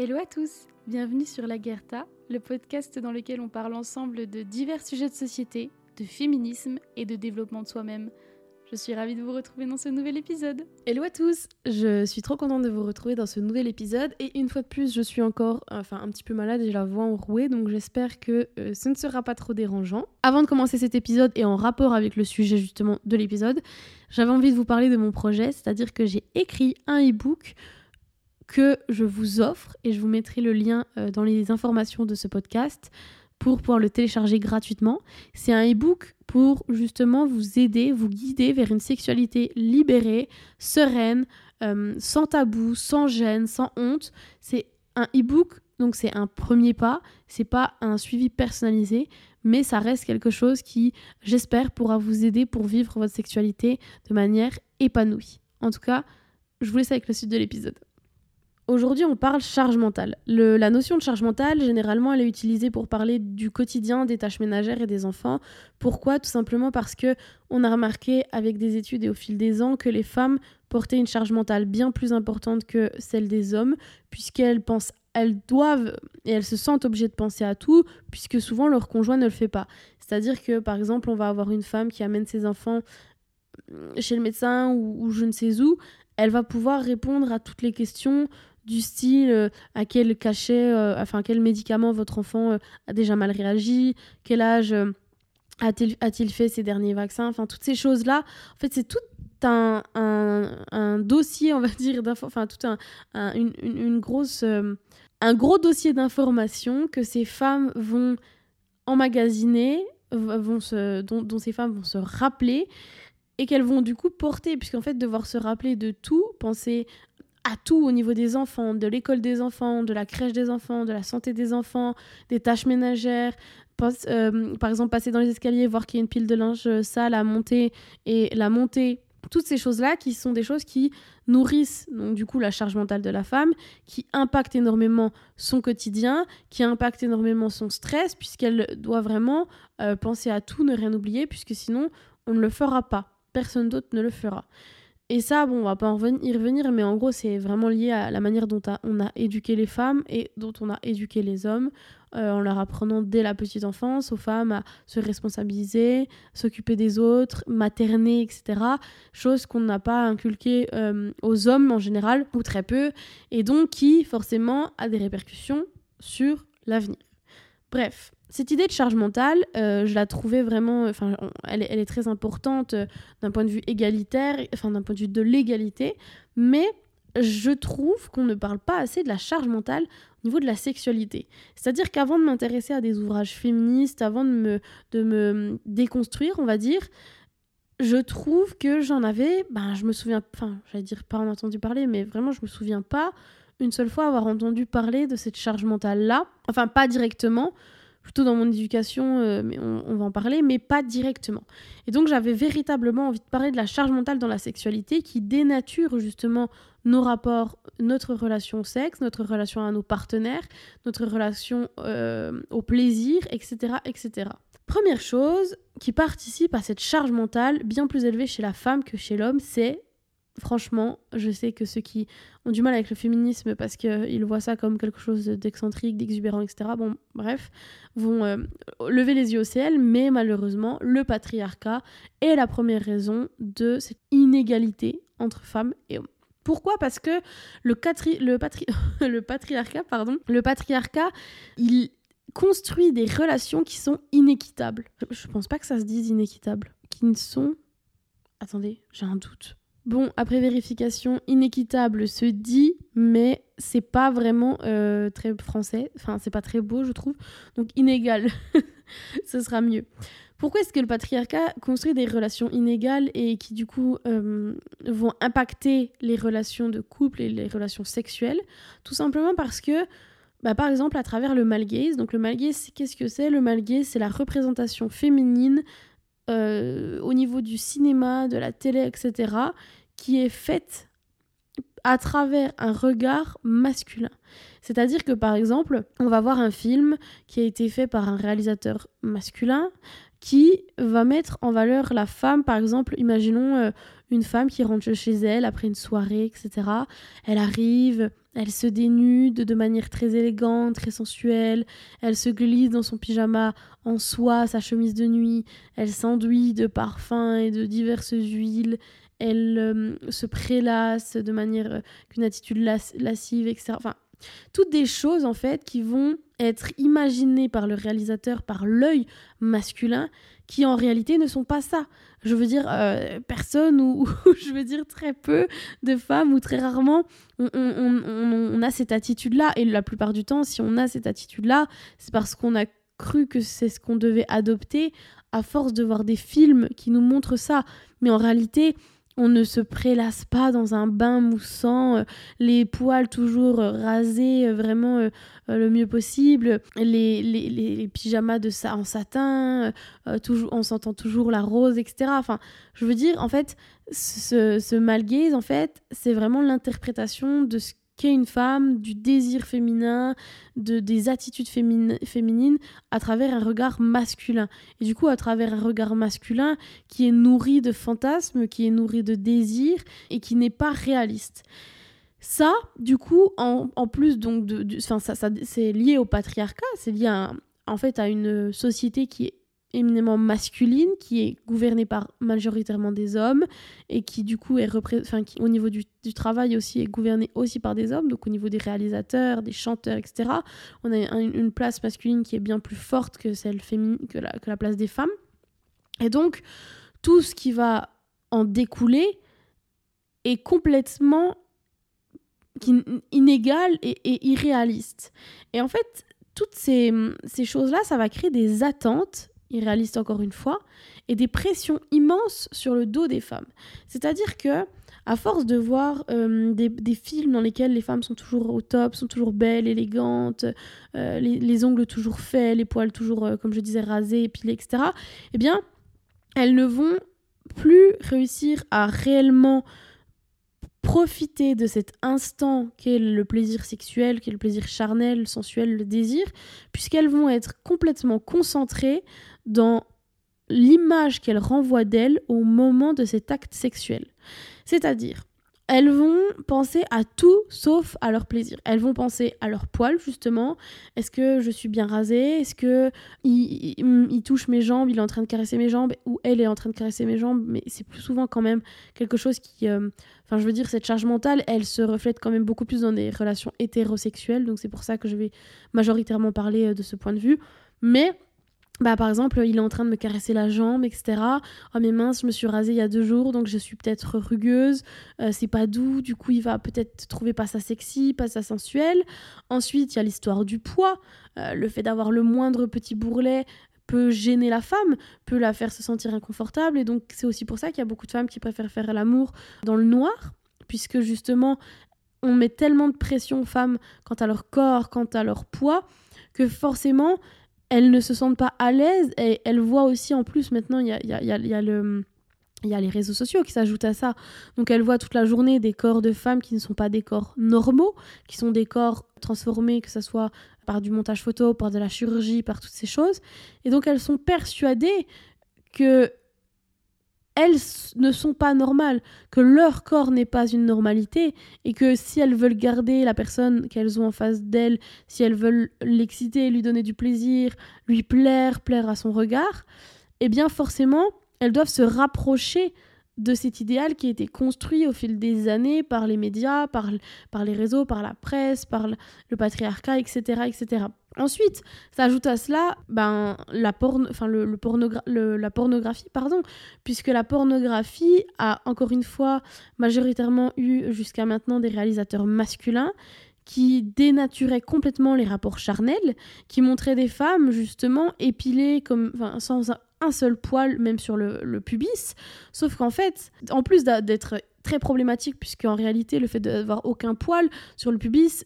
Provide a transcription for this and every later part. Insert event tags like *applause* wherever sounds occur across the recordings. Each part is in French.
Hello à tous, bienvenue sur La Guerta, le podcast dans lequel on parle ensemble de divers sujets de société, de féminisme et de développement de soi-même. Je suis ravie de vous retrouver dans ce nouvel épisode. Hello à tous, je suis trop contente de vous retrouver dans ce nouvel épisode et une fois de plus je suis encore enfin un petit peu malade j'ai la voix enrouée donc j'espère que euh, ce ne sera pas trop dérangeant. Avant de commencer cet épisode et en rapport avec le sujet justement de l'épisode, j'avais envie de vous parler de mon projet, c'est-à-dire que j'ai écrit un e-book que je vous offre et je vous mettrai le lien euh, dans les informations de ce podcast pour pouvoir le télécharger gratuitement. C'est un e-book pour justement vous aider, vous guider vers une sexualité libérée, sereine, euh, sans tabou, sans gêne, sans honte. C'est un e-book, donc c'est un premier pas, c'est pas un suivi personnalisé, mais ça reste quelque chose qui, j'espère, pourra vous aider pour vivre votre sexualité de manière épanouie. En tout cas, je vous laisse avec la suite de l'épisode. Aujourd'hui, on parle charge mentale. la notion de charge mentale, généralement, elle est utilisée pour parler du quotidien des tâches ménagères et des enfants. Pourquoi? Tout simplement parce que on a remarqué avec des études et au fil des ans que les femmes portaient une charge mentale bien plus importante que celle des hommes, puisqu'elles pensent elles doivent et elles se sentent obligées de penser à tout, puisque souvent leur conjoint ne le fait pas. C'est-à-dire que, par exemple, on va avoir une femme qui amène ses enfants chez le médecin ou, ou je ne sais où, elle va pouvoir répondre à toutes les questions du style euh, à quel cachet, euh, enfin quel médicament votre enfant euh, a déjà mal réagi, quel âge a-t-il fait ses derniers vaccins, enfin toutes ces choses-là. En fait, c'est tout un, un, dossier, on va *laughs* dire, enfin tout un, une, une, grosse, un gros dossier d'informations que ces femmes vont emmagasiner, vont se, dont, dont ces femmes vont se rappeler et qu'elles vont du coup porter, puisqu'en fait, devoir se rappeler de tout, penser à tout au niveau des enfants, de l'école des enfants, de la crèche des enfants, de la santé des enfants, des tâches ménagères. Euh, par exemple, passer dans les escaliers, voir qu'il y a une pile de linge sale à monter et la monter. Toutes ces choses-là qui sont des choses qui nourrissent donc du coup la charge mentale de la femme, qui impactent énormément son quotidien, qui impactent énormément son stress, puisqu'elle doit vraiment euh, penser à tout, ne rien oublier, puisque sinon on ne le fera pas. Personne d'autre ne le fera. Et ça, bon, on va pas y revenir, mais en gros, c'est vraiment lié à la manière dont on a éduqué les femmes et dont on a éduqué les hommes, euh, en leur apprenant dès la petite enfance aux femmes à se responsabiliser, s'occuper des autres, materner, etc. Chose qu'on n'a pas inculquée euh, aux hommes en général, ou très peu, et donc qui, forcément, a des répercussions sur l'avenir. Bref, cette idée de charge mentale, euh, je la trouvais vraiment, enfin, elle, est très importante euh, d'un point de vue égalitaire, enfin d'un point de vue de l'égalité, mais je trouve qu'on ne parle pas assez de la charge mentale au niveau de la sexualité. C'est-à-dire qu'avant de m'intéresser à des ouvrages féministes, avant de me, de me déconstruire, on va dire, je trouve que j'en avais, ben, je me souviens, enfin, j'allais dire pas en entendu parler, mais vraiment, je me souviens pas une seule fois avoir entendu parler de cette charge mentale-là. Enfin, pas directement, plutôt dans mon éducation, euh, mais on, va en parler, mais pas directement. Et donc j'avais véritablement envie de parler de la charge mentale dans la sexualité qui dénature justement nos rapports, notre relation au sexe, notre relation à nos partenaires, notre relation euh, au plaisir, etc., etc. Première chose qui participe à cette charge mentale bien plus élevée chez la femme que chez l'homme, c'est franchement, je sais que ceux qui ont du mal avec le féminisme parce qu'ils voient ça comme quelque chose d'excentrique, d'exubérant, etc., bon, bref, vont euh, lever les yeux au ciel, mais malheureusement, le patriarcat est la première raison de cette inégalité entre femmes et hommes. Pourquoi? Parce que le, le, *laughs* le patriarcat, pardon, le patriarcat, il construit des relations qui sont inéquitables. Je, je pense pas que ça se dise inéquitable. Qui ne sont... Attendez, j'ai un doute. Bon, après vérification, inéquitable se dit, mais c'est pas vraiment euh, très français. Enfin, c'est pas très beau, je trouve. Donc, inégal, *laughs* ce sera mieux. Pourquoi est-ce que le patriarcat construit des relations inégales et qui, du coup, euh, vont impacter les relations de couple et les relations sexuelles? Tout simplement parce que bah, par exemple à travers le malgaze. Donc le malgaze, qu'est-ce que c'est? Le malgaze, c'est la représentation féminine euh, au niveau du cinéma, de la télé, etc., qui est faite à travers un regard masculin. C'est-à-dire que par exemple, on va voir un film qui a été fait par un réalisateur masculin qui va mettre en valeur la femme, par exemple, imaginons euh, une femme qui rentre chez elle après une soirée, etc. Elle arrive, elle se dénude de manière très élégante, très sensuelle, elle se glisse dans son pyjama en soie, sa chemise de nuit, elle s'enduit de parfums et de diverses huiles, elle euh, se prélasse de manière euh, qu'une attitude lascive, etc. Enfin, toutes des choses en fait qui vont être imaginées par le réalisateur, par l'œil masculin, qui en réalité ne sont pas ça. Je veux dire, euh, personne ou, *laughs* je veux dire très peu de femmes ou très rarement on, a cette attitude-là. Et la plupart du temps, si on a cette attitude-là, c'est parce qu'on a cru que c'est ce qu'on devait adopter à force de voir des films qui nous montrent ça. Mais en réalité, on ne se prélasse pas dans un bain moussant, euh, les poils toujours euh, rasés euh, vraiment le mieux possible, les, les, pyjamas de ça en satin, toujours, on s'entend toujours la rose, etc. Enfin, je veux dire, en fait, ce, ce malgaze, en fait, c'est vraiment l'interprétation de ce qu'est une femme, du désir féminin, de, des attitudes féminines à travers un regard masculin. Et du coup, à travers un regard masculin qui est nourri de fantasmes, qui est nourri de désirs et qui n'est pas réaliste. Ça, du coup, en, en plus, donc, de, ça, ça c'est lié au patriarcat, c'est lié à, en fait à une société qui est éminemment masculine, qui est gouvernée par majoritairement des hommes et qui du coup est enfin, qui, au niveau du, travail aussi est gouvernée aussi par des hommes, donc au niveau des réalisateurs, des chanteurs, etc. On a une place masculine qui est bien plus forte que celle féminine, que la, que la place des femmes. Et donc tout ce qui va en découler est complètement inégal et, et irréaliste. Et en fait, toutes ces, ces choses-là, ça va créer des attentes irréaliste encore une fois, et des pressions immenses sur le dos des femmes. C'est-à-dire que, à force de voir euh, des, films dans lesquels les femmes sont toujours au top, sont toujours belles, élégantes, euh, les, ongles toujours faits, les poils toujours, euh, comme je disais, rasés, épilés, etc., eh bien, elles ne vont plus réussir à réellement profiter de cet instant qu'est le plaisir sexuel, qu'est le plaisir charnel, sensuel, le désir, puisqu'elles vont être complètement concentrées dans l'image qu'elles renvoient d'elles au moment de cet acte sexuel. C'est-à-dire, elles vont penser à tout sauf à leur plaisir. Elles vont penser à leur poil, justement. Est-ce que je suis bien rasée? Est-ce que il, touche mes jambes Il est en train de caresser mes jambes Ou elle est en train de caresser mes jambes? Mais c'est plus souvent quand même quelque chose qui... Euh, enfin, je veux dire, cette charge mentale, elle se reflète quand même beaucoup plus dans des relations hétérosexuelles. Donc c'est pour ça que je vais majoritairement parler euh, de ce point de vue. Mais bah, par exemple, il est en train de me caresser la jambe, etc. Oh mais mince, je me suis rasée il y a deux jours, donc je suis peut-être rugueuse, euh, c'est pas doux, du coup il va peut-être trouver pas ça sexy, pas ça sensuel. Ensuite, il y a l'histoire du poids, euh, le fait d'avoir le moindre petit bourrelet peut gêner la femme, peut la faire se sentir inconfortable, et donc c'est aussi pour ça qu'il y a beaucoup de femmes qui préfèrent faire l'amour dans le noir, puisque justement on met tellement de pression aux femmes quant à leur corps, quant à leur poids, que forcément elles ne se sentent pas à l'aise et elles voient aussi en plus maintenant il y a, y, a, le il y a les réseaux sociaux qui s'ajoutent à ça. Donc elles voient toute la journée des corps de femmes qui ne sont pas des corps normaux, qui sont des corps transformés, que ce soit par du montage photo, par de la chirurgie, par toutes ces choses. Et donc elles sont persuadées que elles ne sont pas normales, que leur corps n'est pas une normalité et que si elles veulent garder la personne qu'elles ont en face d'elles, si elles veulent l'exciter, lui donner du plaisir, lui plaire, plaire à son regard, eh bien forcément, elles doivent se rapprocher de cet idéal qui a été construit au fil des années par les médias, par, par les réseaux, par la presse, par le patriarcat, etc. etc. Ensuite, s'ajoute à cela ben, la, le, la pornographie, pardon, puisque la pornographie a encore une fois majoritairement eu jusqu'à maintenant des réalisateurs masculins qui dénaturaient complètement les rapports charnels, qui montraient des femmes justement épilées comme, sans un seul poil, même sur le, le pubis. Sauf qu'en fait, en plus d'être très problématique, puisque en réalité, le fait d'avoir aucun poil sur le pubis,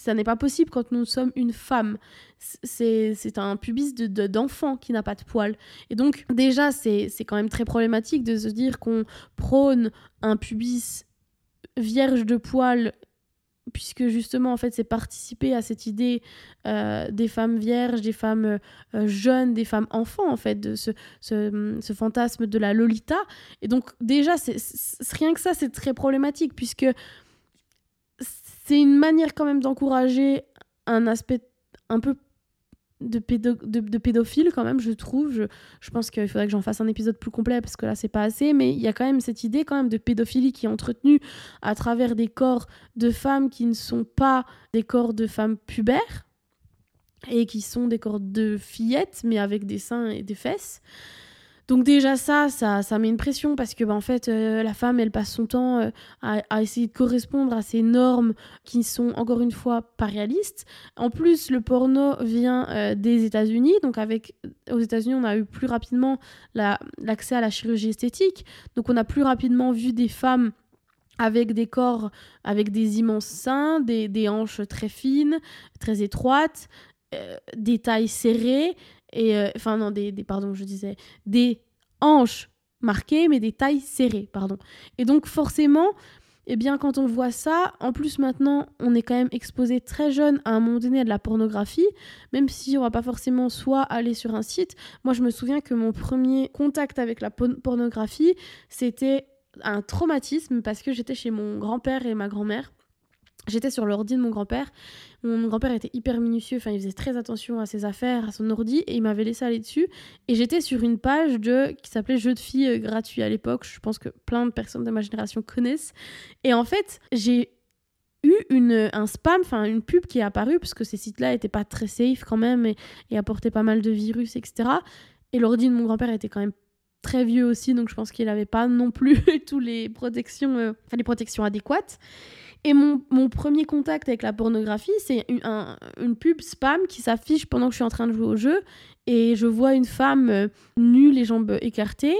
ça n'est pas possible quand nous sommes une femme. C'est un pubis d'enfant de, qui n'a pas de poils. Et donc, déjà, c'est quand même très problématique de se dire qu'on prône un pubis vierge de poils puisque justement en fait c'est participer à cette idée euh, des femmes vierges, des femmes euh, jeunes, des femmes enfants en fait, de ce, ce, ce fantasme de la Lolita. Et donc déjà c'est rien que ça c'est très problématique puisque c'est une manière quand même d'encourager un aspect un peu de, pédophile quand même, je trouve. Je, je pense qu'il faudrait que j'en fasse un épisode plus complet parce que là, c'est pas assez. Mais il y a quand même cette idée quand même de pédophilie qui est entretenue à travers des corps de femmes qui ne sont pas des corps de femmes pubères et qui sont des corps de fillettes, mais avec des seins et des fesses. Donc déjà ça, ça, ça met une pression parce que bah, en fait euh, la femme elle passe son temps euh, à, essayer de correspondre à ces normes qui sont encore une fois pas réalistes. En plus le porno vient euh, des États-Unis, donc avec aux États-Unis on a eu plus rapidement l'accès à la chirurgie esthétique, donc on a plus rapidement vu des femmes avec des corps avec des immenses seins, des, des hanches très fines, très étroites, des tailles serrées et euh, enfin non des, des, pardon je disais des hanches marquées mais des tailles serrées pardon. Et donc forcément eh bien quand on voit ça en plus maintenant on est quand même exposé très jeune à un moment donné à de la pornographie même si on va pas forcément soit aller sur un site. Moi je me souviens que mon premier contact avec la pornographie c'était un traumatisme parce que j'étais chez mon grand-père et ma grand-mère J'étais sur l'ordi de mon grand-père. Mon grand-père était hyper minutieux, enfin il faisait très attention à ses affaires, à son ordi, et il m'avait laissé aller dessus. Et j'étais sur une page de qui s'appelait Jeux de filles euh, gratuits à l'époque. Je pense que plein de personnes de ma génération connaissent. Et en fait, j'ai eu une, un spam, enfin une pub qui est apparue, parce que ces sites-là n'étaient pas très safe quand même, et, apportaient pas mal de virus, etc. Et l'ordi de mon grand-père était quand même très vieux aussi, donc je pense qu'il n'avait pas non plus *laughs* tous les protections, euh, les protections adéquates. Et mon, premier contact avec la pornographie, c'est une, une pub spam qui s'affiche pendant que je suis en train de jouer au jeu. Et je vois une femme euh, nue, les jambes écartées.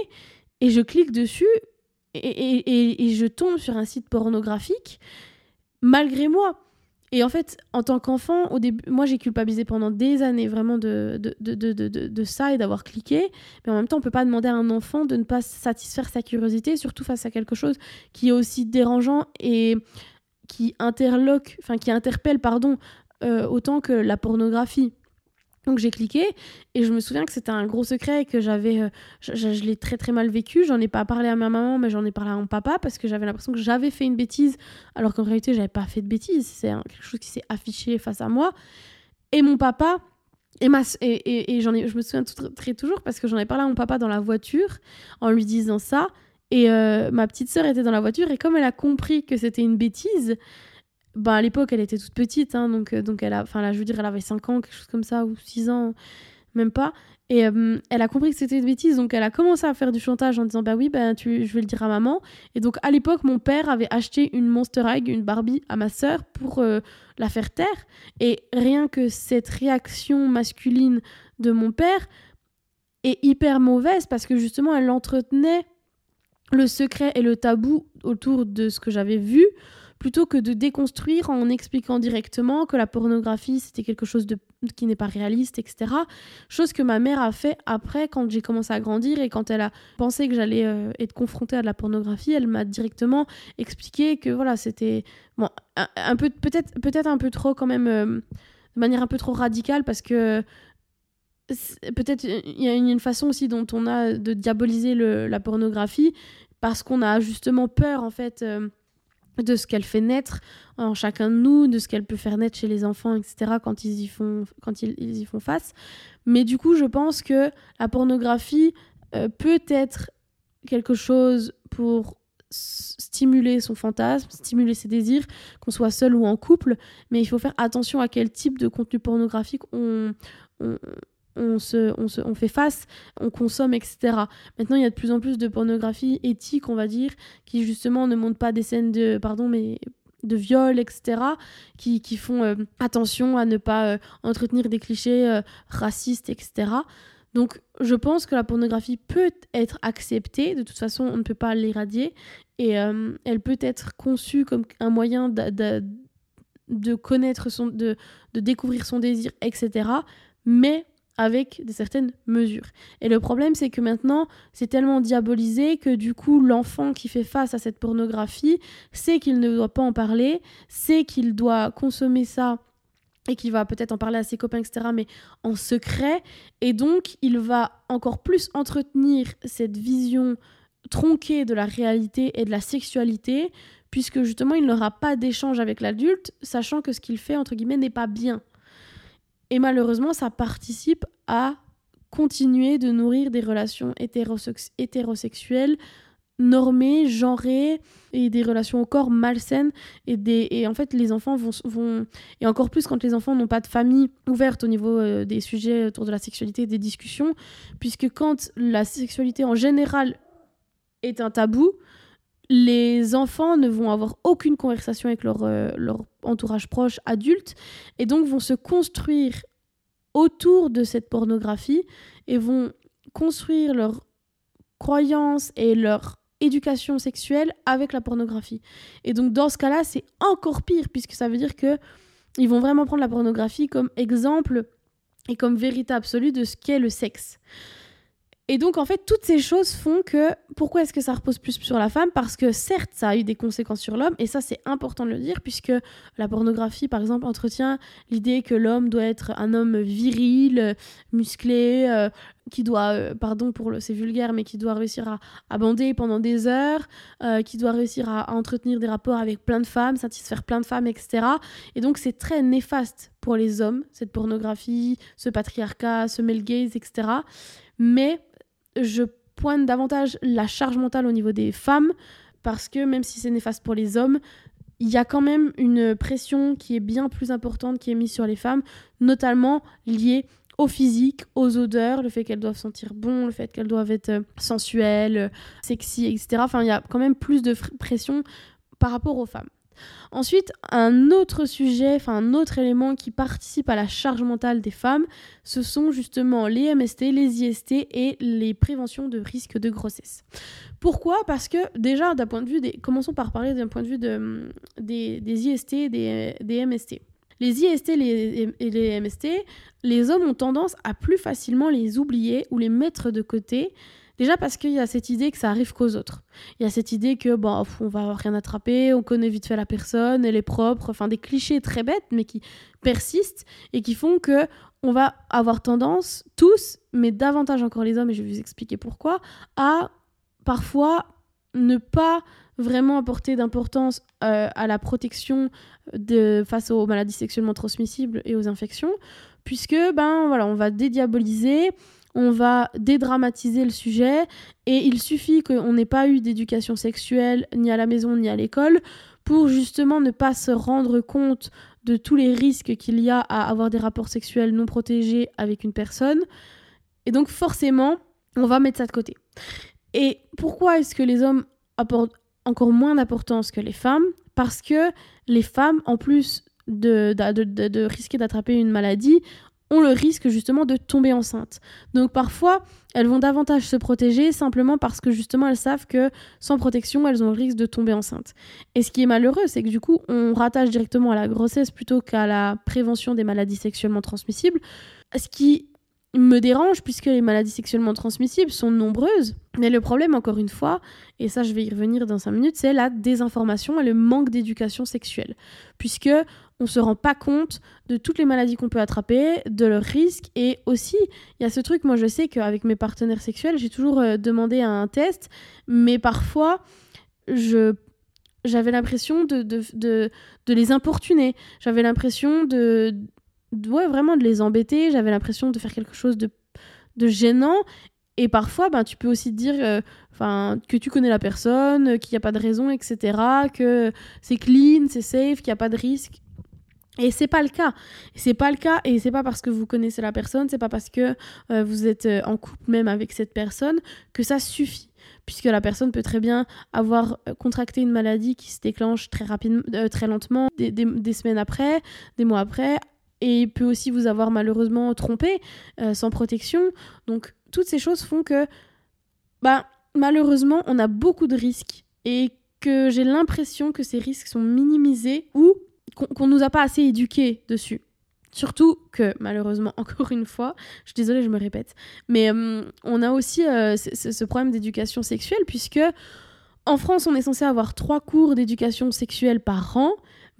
Et je clique dessus et, et, je tombe sur un site pornographique malgré moi. Et en fait, en tant qu'enfant, au début, moi j'ai culpabilisé pendant des années vraiment de, de, de, de, de ça et d'avoir cliqué. Mais en même temps, on peut pas demander à un enfant de ne pas satisfaire sa curiosité, surtout face à quelque chose qui est aussi dérangeant et qui interloque, enfin qui interpelle, pardon, euh, autant que la pornographie. Donc j'ai cliqué et je me souviens que c'était un gros secret et que j'avais, euh, je, l'ai très très mal vécu. J'en ai pas parlé à ma maman, mais j'en ai parlé à mon papa parce que j'avais l'impression que j'avais fait une bêtise, alors qu'en réalité j'avais pas fait de bêtise. C'est quelque chose qui s'est affiché face à moi. Et mon papa et, et, j'en ai, je me souviens très toujours parce que j'en ai parlé à mon papa dans la voiture en lui disant ça. Et euh, ma petite sœur était dans la voiture et comme elle a compris que c'était une bêtise, bah à l'époque elle était toute petite, hein, donc, euh, donc elle a, enfin là je veux dire elle avait 5 ans, quelque chose comme ça, ou 6 ans, même pas. Et euh, elle a compris que c'était une bêtise, donc elle a commencé à faire du chantage en disant bah oui, bah, tu, je vais le dire à maman. Et donc à l'époque mon père avait acheté une Monster Egg, une Barbie à ma sœur pour la faire taire. Et rien que cette réaction masculine de mon père est hyper mauvaise parce que justement elle l'entretenait le secret et le tabou autour de ce que j'avais vu, plutôt que de déconstruire en expliquant directement que la pornographie c'était quelque chose de, qui n'est pas réaliste, etc. Chose que ma mère a fait après quand j'ai commencé à grandir et quand elle a pensé que j'allais euh, être confrontée à de la pornographie, elle m'a directement expliqué que voilà c'était bon un, peu peut-être peut-être un peu trop quand même euh, de manière un peu trop radicale parce que peut-être il y a une façon aussi dont on a de diaboliser la pornographie parce qu'on a justement peur en fait euh, de ce qu'elle fait naître en chacun de nous, de ce qu'elle peut faire naître chez les enfants, etc. quand ils y font, quand ils, y font face. Mais du coup, je pense que la pornographie euh, peut être quelque chose pour stimuler son fantasme, stimuler ses désirs, qu'on soit seul ou en couple, mais il faut faire attention à quel type de contenu pornographique on, on, se, on, se, on fait face, on consomme, etc. Maintenant, il y a de plus en plus de pornographie éthique, on va dire, qui justement ne montre pas des scènes de, pardon, mais de viol, etc., qui, qui font euh, attention à ne pas euh, entretenir des clichés euh, racistes, etc. Donc, je pense que la pornographie peut être acceptée, de toute façon, on ne peut pas l'éradier, et elle peut être conçue comme un moyen de, de connaître son, de, de découvrir son désir, etc. Mais avec de certaines mesures. Et le problème, c'est que maintenant, c'est tellement diabolisé que du coup, l'enfant qui fait face à cette pornographie sait qu'il ne doit pas en parler, sait qu'il doit consommer ça et qu'il va peut-être en parler à ses copains, etc., mais en secret. Et donc, il va encore plus entretenir cette vision tronquée de la réalité et de la sexualité puisque justement il n'aura pas d'échange avec l'adulte, sachant que ce qu'il fait, entre guillemets, n'est pas bien. Et malheureusement, ça participe à continuer de nourrir des relations hétérosexuelles normées, genrées et des relations corps malsaines et en fait les enfants vont, vont et encore plus quand les enfants n'ont pas de famille ouverte au niveau euh, des sujets autour de la sexualité des discussions puisque quand la sexualité en général est un tabou les enfants ne vont avoir aucune conversation avec leur, euh, leur entourage proche adulte et donc vont se construire autour de cette pornographie et vont construire leurs croyances et leur éducation sexuelle avec la pornographie. Et donc dans ce cas-là, c'est encore pire puisque ça veut dire que ils vont vraiment prendre la pornographie comme exemple et comme vérité absolue de ce qu'est le sexe. Et donc, en fait, toutes ces choses font que. Pourquoi est-ce que ça repose plus sur la femme? Parce que certes, ça a eu des conséquences sur l'homme, et ça, c'est important de le dire, puisque la pornographie, par exemple, entretient l'idée que l'homme doit être un homme viril, musclé, euh, qui doit, euh, pardon pour le, c'est vulgaire, mais qui doit réussir à, à bander pendant des heures, euh, qui doit réussir à, à, entretenir des rapports avec plein de femmes, satisfaire plein de femmes, etc. Et donc c'est très néfaste pour les hommes, cette pornographie, ce patriarcat, ce male gaze, etc. Mais je pointe davantage la charge mentale au niveau des femmes, parce que même si c'est néfaste pour les hommes, il y a quand même une pression qui est bien plus importante qui est mise sur les femmes, notamment liée au physique, aux odeurs, le fait qu'elles doivent sentir bon, le fait qu'elles doivent être euh, sensuelles, euh, sexy, etc. Enfin, il y a quand même plus de pression par rapport aux femmes. Ensuite, un autre sujet, un autre élément qui participe à la charge mentale des femmes, ce sont justement les MST, les IST et les préventions de risque de grossesse. Pourquoi? Parce que déjà, d'un point de vue des... Commençons par parler d'un point de vue de, des, IST et des MST. Les IST et les MST, les hommes ont tendance à plus facilement les oublier ou les mettre de côté Déjà parce qu'il y a cette idée que ça arrive qu'aux autres. Il y a cette idée que bon, on va rien attraper, on connaît vite fait la personne, elle est propre, enfin des clichés très bêtes mais qui persistent et qui font que on va avoir tendance tous, mais davantage encore les hommes et je vais vous expliquer pourquoi, à parfois ne pas vraiment apporter d'importance euh, à la protection face aux maladies sexuellement transmissibles et aux infections, puisque ben voilà, on va dédiaboliser on va dédramatiser le sujet et il suffit qu'on n'ait pas eu d'éducation sexuelle ni à la maison ni à l'école pour justement ne pas se rendre compte de tous les risques qu'il y a à avoir des rapports sexuels non protégés avec une personne. Et donc forcément, on va mettre ça de côté. Et pourquoi est-ce que les hommes apportent encore moins d'importance que les femmes? Parce que les femmes, en plus de, de risquer d'attraper une maladie, ont le risque justement de tomber enceinte. Donc parfois, elles vont davantage se protéger simplement parce que justement elles savent que sans protection, elles ont le risque de tomber enceinte. Et ce qui est malheureux, c'est que du coup, on rattache directement à la grossesse plutôt qu'à la prévention des maladies sexuellement transmissibles. Ce qui me dérange puisque les maladies sexuellement transmissibles sont nombreuses. Mais le problème, encore une fois, et ça je vais y revenir dans 5 minutes, c'est la désinformation et le manque d'éducation sexuelle. Puisque on se rend pas compte de toutes les maladies qu'on peut attraper, de leurs risques. Et aussi, il y a ce truc, moi je sais qu'avec mes partenaires sexuels, j'ai toujours euh, demandé un test, mais parfois, je j'avais l'impression de, de, de, de, les importuner. J'avais l'impression de, ouais, vraiment de les embêter. J'avais l'impression de faire quelque chose de, de gênant. Et parfois, ben, tu peux aussi dire euh, que tu connais la personne, qu'il n'y a pas de raison, etc. Que c'est clean, c'est safe, qu'il n'y a pas de risque. Et c'est pas le cas. C'est pas le cas et c'est pas parce que vous connaissez la personne, c'est pas parce que euh, vous êtes euh, en couple même avec cette personne que ça suffit. Puisque la personne peut très bien avoir euh, contracté une maladie qui se déclenche très rapidement, très lentement, des, des, semaines après, des mois après, et peut aussi vous avoir malheureusement trompé sans protection. Donc toutes ces choses font que, bah, malheureusement, on a beaucoup de risques et que j'ai l'impression que ces risques sont minimisés ou qu'on nous a pas assez éduqués dessus. Surtout que, malheureusement, *laughs* encore une fois, je suis désolée, je me répète, mais euh, on a aussi euh, ce problème d'éducation sexuelle, puisque en France, on est censé avoir trois cours d'éducation sexuelle par an,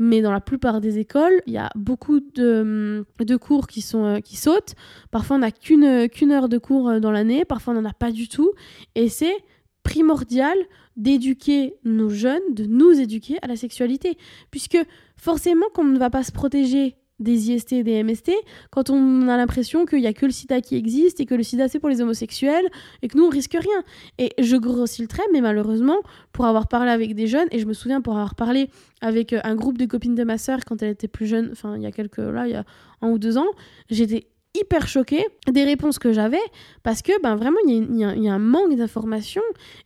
mais dans la plupart des écoles, il y a beaucoup de, de cours qui, sont, euh, qui sautent. Parfois, on n'a qu'une qu'une heure de cours dans l'année, parfois, on n'en a pas du tout. Et c'est primordial d'éduquer nos jeunes, de nous éduquer à la sexualité. Puisque forcément, qu'on ne va pas se protéger des IST et des MST quand on a l'impression qu'il n'y a que le sida qui existe et que le sida c'est pour les homosexuels et que nous on risque rien. Et je grossis le trait, mais malheureusement, pour avoir parlé avec des jeunes, et je me souviens pour avoir parlé avec euh, un groupe de copines de ma sœur quand elle était plus jeune, enfin il y a quelques, là, il y a un ou deux ans, j'étais hyper choquée des réponses que j'avais parce que ben vraiment il y, a un manque d'informations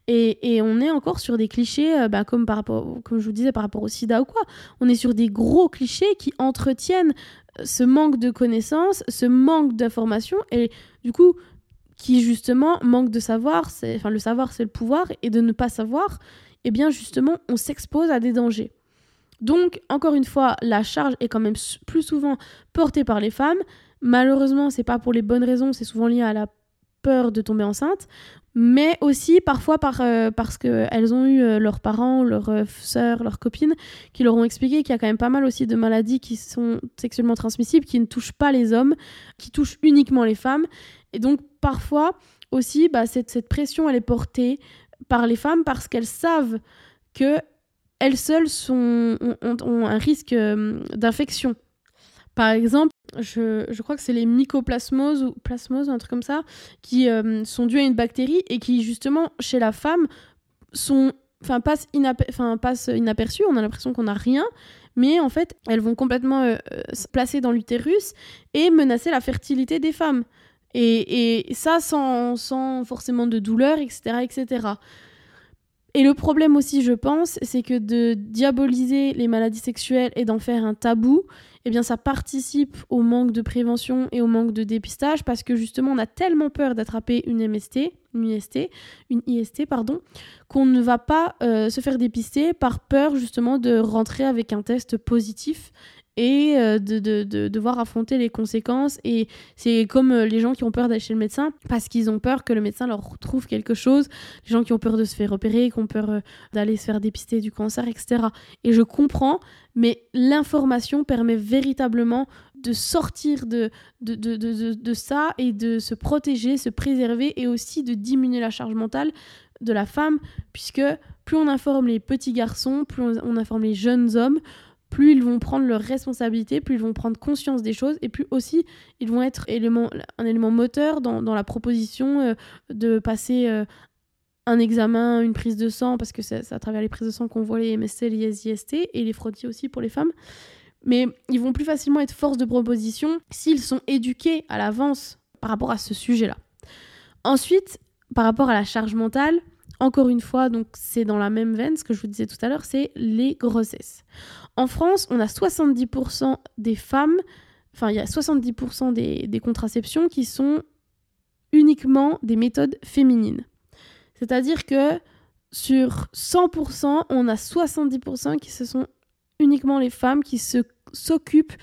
et, on est encore sur des clichés euh, ben, comme par rapport comme je vous disais par rapport au sida ou quoi. On est sur des gros clichés qui entretiennent euh, ce manque de connaissances ce manque d'informations et du coup qui justement manque de savoir c'est enfin le savoir c'est le pouvoir et de ne pas savoir et eh bien justement on s'expose à des dangers. Donc, encore une fois, la charge est quand même plus souvent portée par les femmes, Malheureusement, c'est pas pour les bonnes raisons, c'est souvent lié à la peur de tomber enceinte, mais aussi parfois par, euh, parce qu'elles ont eu euh, leurs parents, leurs euh, sœurs, leurs copines qui leur ont expliqué qu'il y a quand même pas mal aussi de maladies qui sont sexuellement transmissibles, qui ne touchent pas les hommes, qui touchent uniquement les femmes. Et donc parfois aussi, bah, cette, pression, elle est portée par les femmes parce qu'elles savent que elles seules ont un risque d'infection. Par exemple, je, crois que c'est les mycoplasmoses ou plasmoses, un truc comme ça, qui euh, sont dus à une bactérie et qui, justement, chez la femme, sont, enfin, passent, inaperçues. On a l'impression qu'on n'a rien, mais en fait, elles vont complètement euh, euh, se placer dans l'utérus et menacer la fertilité des femmes. Et, ça sans, sans, forcément de douleur, etc., etc. Et le problème aussi, je pense, c'est que de diaboliser les maladies sexuelles et d'en faire un tabou, eh bien ça participe au manque de prévention et au manque de dépistage parce que justement on a tellement peur d'attraper une MST, une IST, une IST pardon, qu'on ne va pas euh, se faire dépister par peur justement de rentrer avec un test positif et euh, de, de, de, devoir affronter les conséquences. Et c'est comme euh, les gens qui ont peur d'aller chez le médecin parce qu'ils ont peur que le médecin leur trouve quelque chose, les gens qui ont peur de se faire opérer, qui ont peur euh, d'aller se faire dépister du cancer, etc. Et je comprends, mais l'information permet véritablement de sortir de, de, de, de, de ça et de se protéger, se préserver et aussi de diminuer la charge mentale de la femme, puisque plus on informe les petits garçons, plus on informe les jeunes hommes, plus ils vont prendre leurs responsabilités, plus ils vont prendre conscience des choses, et plus aussi ils vont être un élément moteur dans, dans la proposition euh, de passer euh, un examen, une prise de sang, parce que c'est à travers les prises de sang qu'on voit les MST, les ISIST, et les frottis aussi pour les femmes. Mais ils vont plus facilement être force de proposition s'ils sont éduqués à l'avance par rapport à ce sujet-là. Ensuite, par rapport à la charge mentale, encore une fois, donc c'est dans la même veine, ce que je vous disais tout à l'heure, c'est les grossesses. En France, on a 70% des femmes, enfin il y a 70% des, des contraceptions qui sont uniquement des méthodes féminines. C'est-à-dire que sur 100%, on a 70% qui ce sont uniquement les femmes qui s'occupent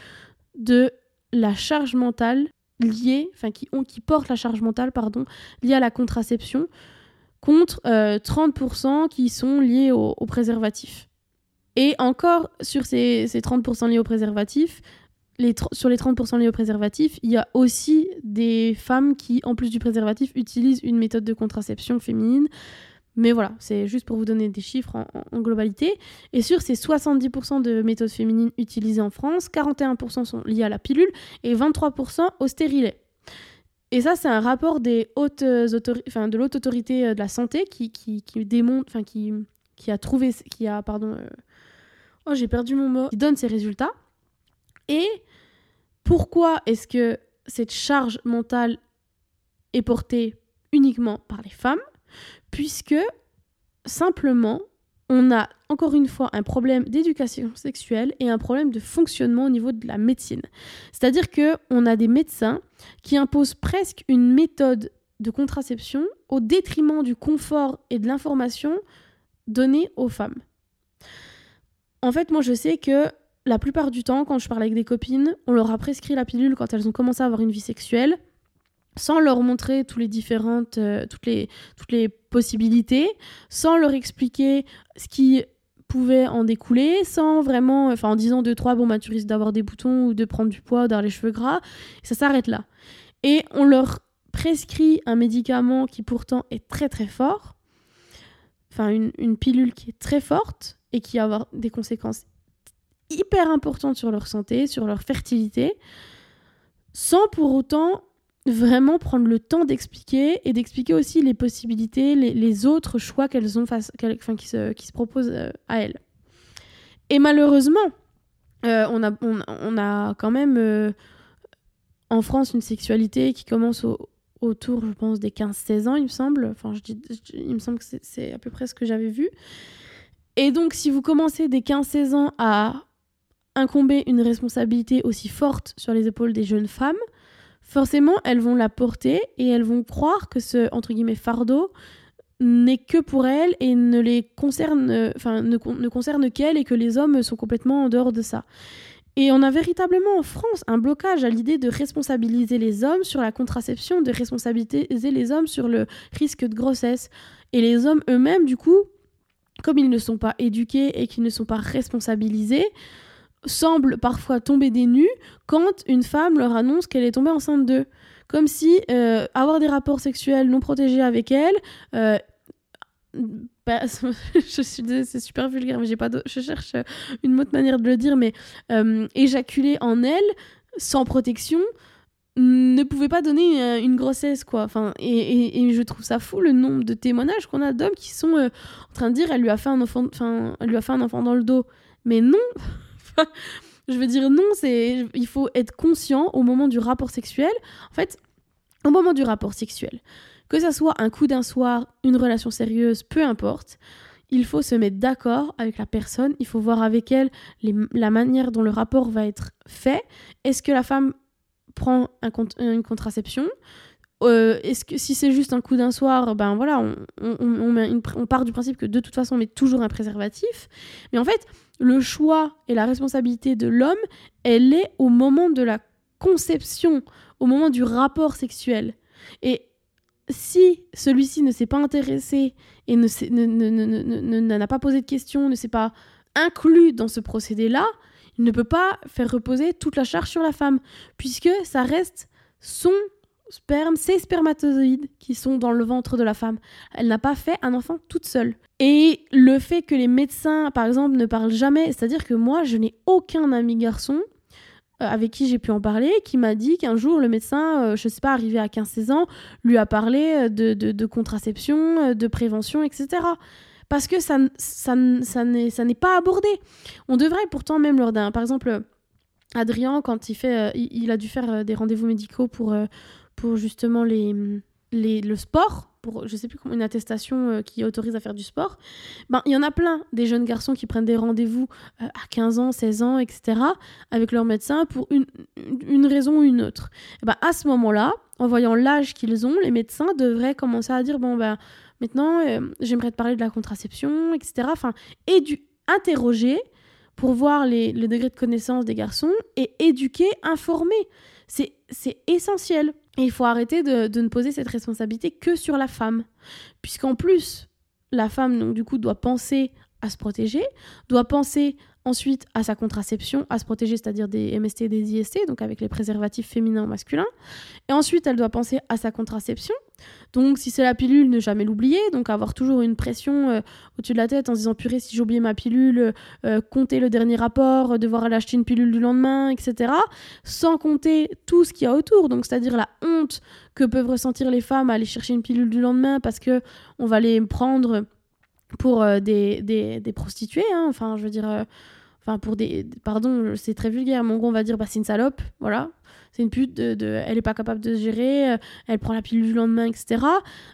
de la charge mentale liée, enfin qui, qui portent la charge mentale, pardon, liée à la contraception contre 30% euh, qui sont liés au, préservatif. Et encore, sur ces, 30% liés au préservatif, les sur les 30% liés au préservatif, il y a aussi des femmes qui, en plus du préservatif, utilisent une méthode de contraception féminine. Mais voilà, c'est juste pour vous donner des chiffres en, globalité. Et sur ces 70% de méthodes féminines utilisées en France, 41% sont liées à la pilule et 23% au stérilet. Et ça, c'est un rapport des hautes enfin, de l'haute autorité de la santé qui, qui, qui a trouvé, qui a, pardon, euh, oh, j'ai perdu mon mot, qui donne ces résultats. Et pourquoi est-ce que cette charge mentale est portée uniquement par les femmes? Puisque simplement, on a encore une fois un problème d'éducation sexuelle et un problème de fonctionnement au niveau de la médecine. C'est-à-dire que on a des médecins qui imposent presque une méthode de contraception au détriment du confort et de l'information donnée aux femmes. En fait, moi je sais que la plupart du temps, quand je parle avec des copines, on leur a prescrit la pilule quand elles ont commencé à avoir une vie sexuelle sans leur montrer toutes les différentes, euh, toutes, les, toutes les possibilités, sans leur expliquer ce qui pouvait en découler, sans vraiment, en disant deux trois, bon bah tu risques d'avoir des boutons ou de prendre du poids, d'avoir les cheveux gras, ça s'arrête là. Et on leur prescrit un médicament qui pourtant est très très fort, enfin une, une pilule qui est très forte et qui va avoir des conséquences hyper importantes sur leur santé, sur leur fertilité, sans pour autant vraiment prendre le temps d'expliquer et d'expliquer aussi les possibilités, les, autres choix qu'elles ont face, enfin, qui, se, qui se proposent euh, à elles. Et malheureusement, euh, on, a, on, a quand même euh, en France une sexualité qui commence autour, je pense, des 15-16 ans, il me semble. Enfin, je dis, il me semble que c'est à peu près ce que j'avais vu. Et donc, si vous commencez des 15-16 ans à incomber une responsabilité aussi forte sur les épaules des jeunes femmes, forcément, elles vont la porter et elles vont croire que ce, entre guillemets, fardeau n'est que pour elles et ne les concerne, enfin, ne, ne concerne qu'elles et que les hommes sont complètement en dehors de ça. Et on a véritablement en France un blocage à l'idée de responsabiliser les hommes sur la contraception, de responsabiliser les hommes sur le risque de grossesse. Et les hommes eux-mêmes, du coup, comme ils ne sont pas éduqués et qu'ils ne sont pas responsabilisés, semblent parfois tomber des nues quand une femme leur annonce qu'elle est tombée enceinte d'eux. Comme si euh, avoir des rapports sexuels non protégés avec elle, euh, bah, *laughs* je suis c'est super vulgaire, mais j'ai pas je cherche une autre manière de le dire, mais euh, éjaculer en elle sans protection ne pouvait pas donner une, grossesse quoi enfin et, et, je trouve ça fou le nombre de témoignages qu'on a d'hommes qui sont en train de dire elle lui a fait un enfant enfin elle lui a fait un enfant dans le dos mais non *laughs* je veux dire non, c'est il faut être conscient au moment du rapport sexuel. En fait, au moment du rapport sexuel, que ça soit un coup d'un soir, une relation sérieuse, peu importe, il faut se mettre d'accord avec la personne, il faut voir avec elle la manière dont le rapport va être fait. Est-ce que la femme prend un, une contraception euh, est-ce que si c'est juste un coup d'un soir, ben voilà, on, part du principe que de toute façon on met toujours un préservatif. Mais en fait, le choix et la responsabilité de l'homme, elle est au moment de la conception, au moment du rapport sexuel. Et si celui-ci ne s'est pas intéressé et ne n'a pas posé de questions, ne s'est pas inclus dans ce procédé-là, il ne peut pas faire reposer toute la charge sur la femme, puisque ça reste son sperme, ces spermatozoïdes qui sont dans le ventre de la femme. Elle n'a pas fait un enfant toute seule. Et le fait que les médecins, par exemple, ne parlent jamais, c'est-à-dire que moi, je n'ai aucun ami garçon euh, avec qui j'ai pu en parler, qui m'a dit qu'un jour, le médecin, euh, je sais pas, arrivé à 15-16 ans, lui a parlé euh, de, contraception, de prévention, etc parce que ça, ça, ça n'est pas abordé. On devrait pourtant même lors d'un... Par exemple, Adrien, quand il fait... il, a dû faire des rendez-vous médicaux pour, pour justement les, les, le sport, pour je sais plus comment, une attestation euh, qui autorise à faire du sport, ben, il y en a plein des jeunes garçons qui prennent des rendez-vous euh, à 15 ans, 16 ans, etc., avec leur médecin pour une, une raison ou une autre. Ben, à ce moment-là, en voyant l'âge qu'ils ont, les médecins devraient commencer à dire bon, ben, maintenant, euh, j'aimerais te parler de la contraception, etc. Enfin, interroger pour voir les, le degré de connaissance des garçons et éduquer, informer. C'est essentiel. Et il faut arrêter de, de, ne poser cette responsabilité que sur la femme. Puisqu'en plus, la femme, donc, du coup, doit penser à se protéger, doit penser ensuite à sa contraception, à se protéger, c'est-à-dire des MST et des IST, donc avec les préservatifs féminins ou masculins. Et ensuite, elle doit penser à sa contraception. Donc, si c'est la pilule, ne jamais l'oublier. Donc, avoir toujours une pression euh, au-dessus de la tête en se disant purée, si j'ai ma pilule, euh, compter le dernier rapport, devoir aller acheter une pilule du lendemain, etc. Sans compter tout ce qu'il y a autour. Donc, c'est-à-dire la honte que peuvent ressentir les femmes à aller chercher une pilule du lendemain parce que on va les prendre pour euh, des, prostituées, hein. enfin, je veux dire, euh, enfin, pour des. Pardon, c'est très vulgaire, mais gros, on va dire, bah, c'est une salope, voilà. C'est une pute, de, elle est pas capable de se gérer, euh, elle prend la pilule du lendemain, etc.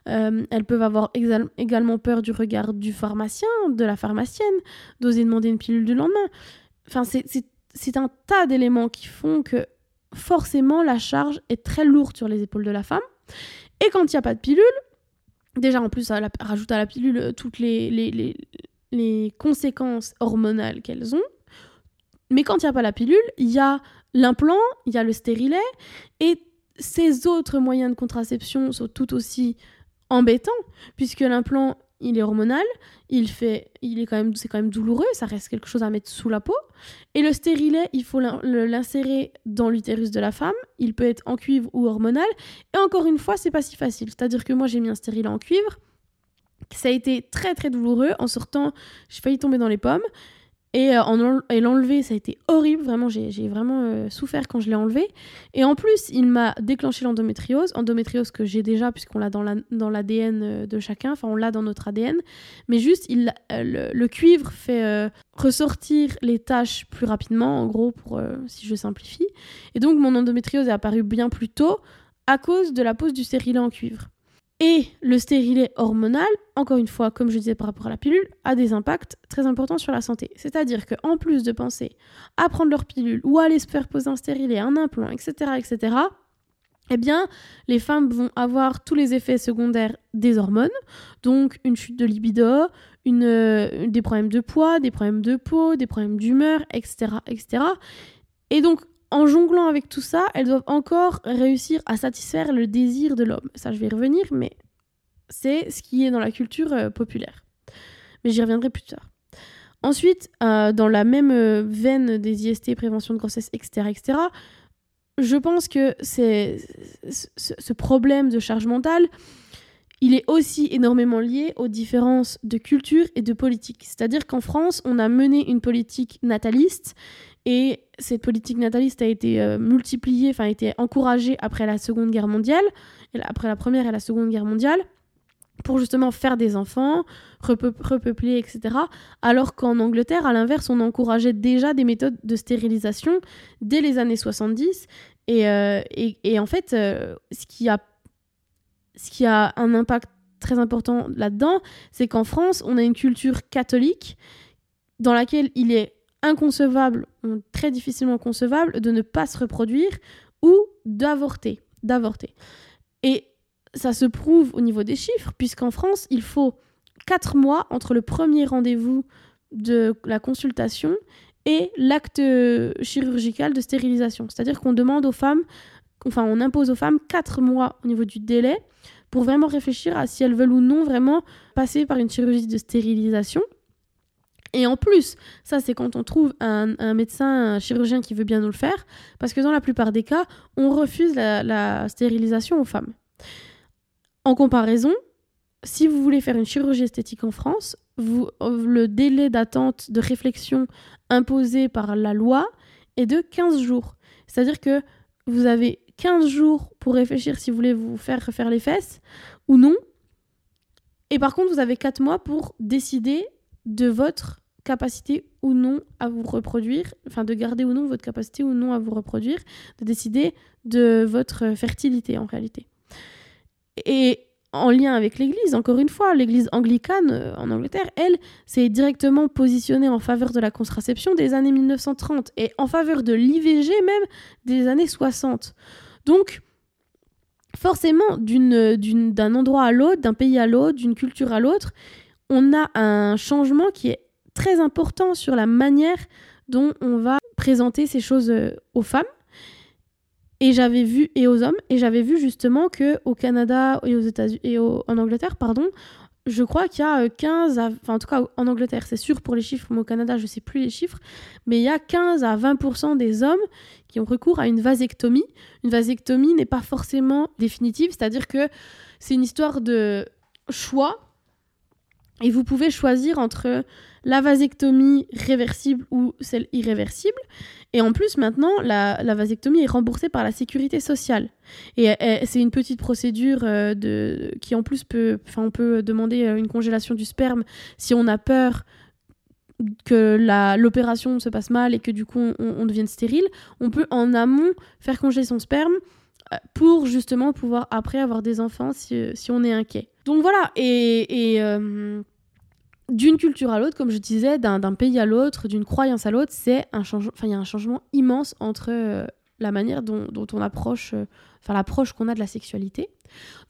elles peuvent avoir également peur du regard du pharmacien, de la pharmacienne, d'oser demander une pilule du lendemain. Enfin, c'est un tas d'éléments qui font que forcément la charge est très lourde sur les épaules de la femme. Et quand il n'y a pas de pilule, Déjà, en plus, ça rajoute à la pilule euh, toutes les, les, les, conséquences hormonales qu'elles ont. Mais quand il n'y a pas la pilule, il y a l'implant, il y a le stérilet, et ces autres moyens de contraception sont tout aussi embêtants, puisque l'implant, il est hormonal, il fait, il est quand même, c'est quand même douloureux, ça reste quelque chose à mettre sous la peau. Et le stérilet, il faut l'insérer dans l'utérus de la femme. Il peut être en cuivre ou hormonal. Et encore une fois, c'est pas si facile. C'est-à-dire que moi, j'ai mis un stérilet en cuivre Ça a été très très douloureux. En sortant, j'ai failli tomber dans les pommes. Et, euh, l'enlever, ça a été horrible. Vraiment, j'ai vraiment euh, souffert quand je l'ai enlevé. Et en plus, il m'a déclenché l'endométriose. Endométriose que j'ai déjà, puisqu'on l'a dans l'ADN euh, de chacun. Enfin, on l'a dans notre ADN. Mais juste, il, le, cuivre fait ressortir les tâches plus rapidement, en gros, pour, si je simplifie. Et donc, mon endométriose est apparue bien plus tôt à cause de la pose du stérilet en cuivre. Et le stérilet hormonal, encore une fois, comme je disais par rapport à la pilule, a des impacts très importants sur la santé. C'est-à-dire qu'en plus de penser à prendre leur pilule ou à aller se faire poser un stérilet, un implant, etc., etc., eh bien, les femmes vont avoir tous les effets secondaires des hormones, donc une chute de libido, euh, des problèmes de poids, des problèmes de peau, des problèmes d'humeur, etc., etc. Et donc, en jonglant avec tout ça, elles doivent encore réussir à satisfaire le désir de l'homme. Ça, je vais y revenir, mais c'est ce qui est dans la culture euh, populaire. Mais j'y reviendrai plus tard. Ensuite, euh, dans la même euh, veine des IST, prévention de grossesse, etc., etc., je pense que c'est ce problème de charge mentale, il est aussi énormément lié aux différences de culture et de politique. C'est-à-dire qu'en France, on a mené une politique nataliste et cette politique nataliste a été euh, multipliée, enfin a été encouragée après la Seconde Guerre mondiale, après la Première et la Seconde Guerre mondiale, pour justement faire des enfants, repeupler, etc. Alors qu'en Angleterre, à l'inverse, on encourageait déjà des méthodes de stérilisation dès les années 70. Euh, et, et, en fait, euh, ce, qui a, ce qui a un impact très important là-dedans, c'est qu'en France, on a une culture catholique dans laquelle il est inconcevable, très difficilement concevable, de ne pas se reproduire ou d'avorter. d'avorter. Et ça se prouve au niveau des chiffres, puisqu'en France, il faut 4 mois entre le premier rendez-vous de la consultation et l'acte chirurgical de stérilisation. C'est-à-dire qu'on demande aux femmes, enfin on impose aux femmes 4 mois au niveau du délai pour vraiment réfléchir à si elles veulent ou non vraiment passer par une chirurgie de stérilisation. Et en plus, ça c'est quand on trouve un, médecin, un chirurgien qui veut bien nous le faire, parce que dans la plupart des cas, on refuse la, stérilisation aux femmes. En comparaison, si vous voulez faire une chirurgie esthétique en France, vous, le délai d'attente de réflexion imposé par la loi est de 15 jours. C'est-à-dire que vous avez 15 jours pour réfléchir si vous voulez vous faire refaire les fesses ou non. Et par contre, vous avez 4 mois pour décider de votre capacité ou non à vous reproduire, enfin de garder ou non votre capacité ou non à vous reproduire, de décider de votre fertilité en réalité. Et en lien avec l'Église, encore une fois, l'Église anglicane euh, en Angleterre, elle, s'est directement positionnée en faveur de la contraception des années 1930 et en faveur de l'IVG même des années 60. Donc, forcément, d'un endroit à l'autre, d'un pays à l'autre, d'une culture à l'autre, on a un changement qui est très important sur la manière dont on va présenter ces choses euh, aux femmes. Et j'avais vu et aux hommes et j'avais vu justement que au Canada et aux États-Unis et en Angleterre pardon je crois qu'il y a 15 à enfin en tout cas en Angleterre c'est sûr pour les chiffres mais au Canada je sais plus les chiffres mais il y a 15 à 20% des hommes qui ont recours à une vasectomie. Une vasectomie n'est pas forcément définitive c'est-à-dire que c'est une histoire de choix et vous pouvez choisir entre la vasectomie réversible ou celle irréversible. Et en plus, maintenant, la, vasectomie est remboursée par la sécurité sociale. Et, c'est une petite procédure euh, qui, en plus, peut, on peut demander euh, une congélation du sperme si on a peur que l'opération se passe mal et que du coup on, devienne stérile. On peut en amont faire congeler son sperme pour justement pouvoir après avoir des enfants si, si on est inquiet. Donc voilà, et, et d'une culture à l'autre, comme je disais, d'un pays à l'autre, d'une croyance à l'autre, c'est un changement. Enfin, il y a un changement immense entre euh, la manière dont, on approche, euh, enfin l'approche qu'on a de la sexualité.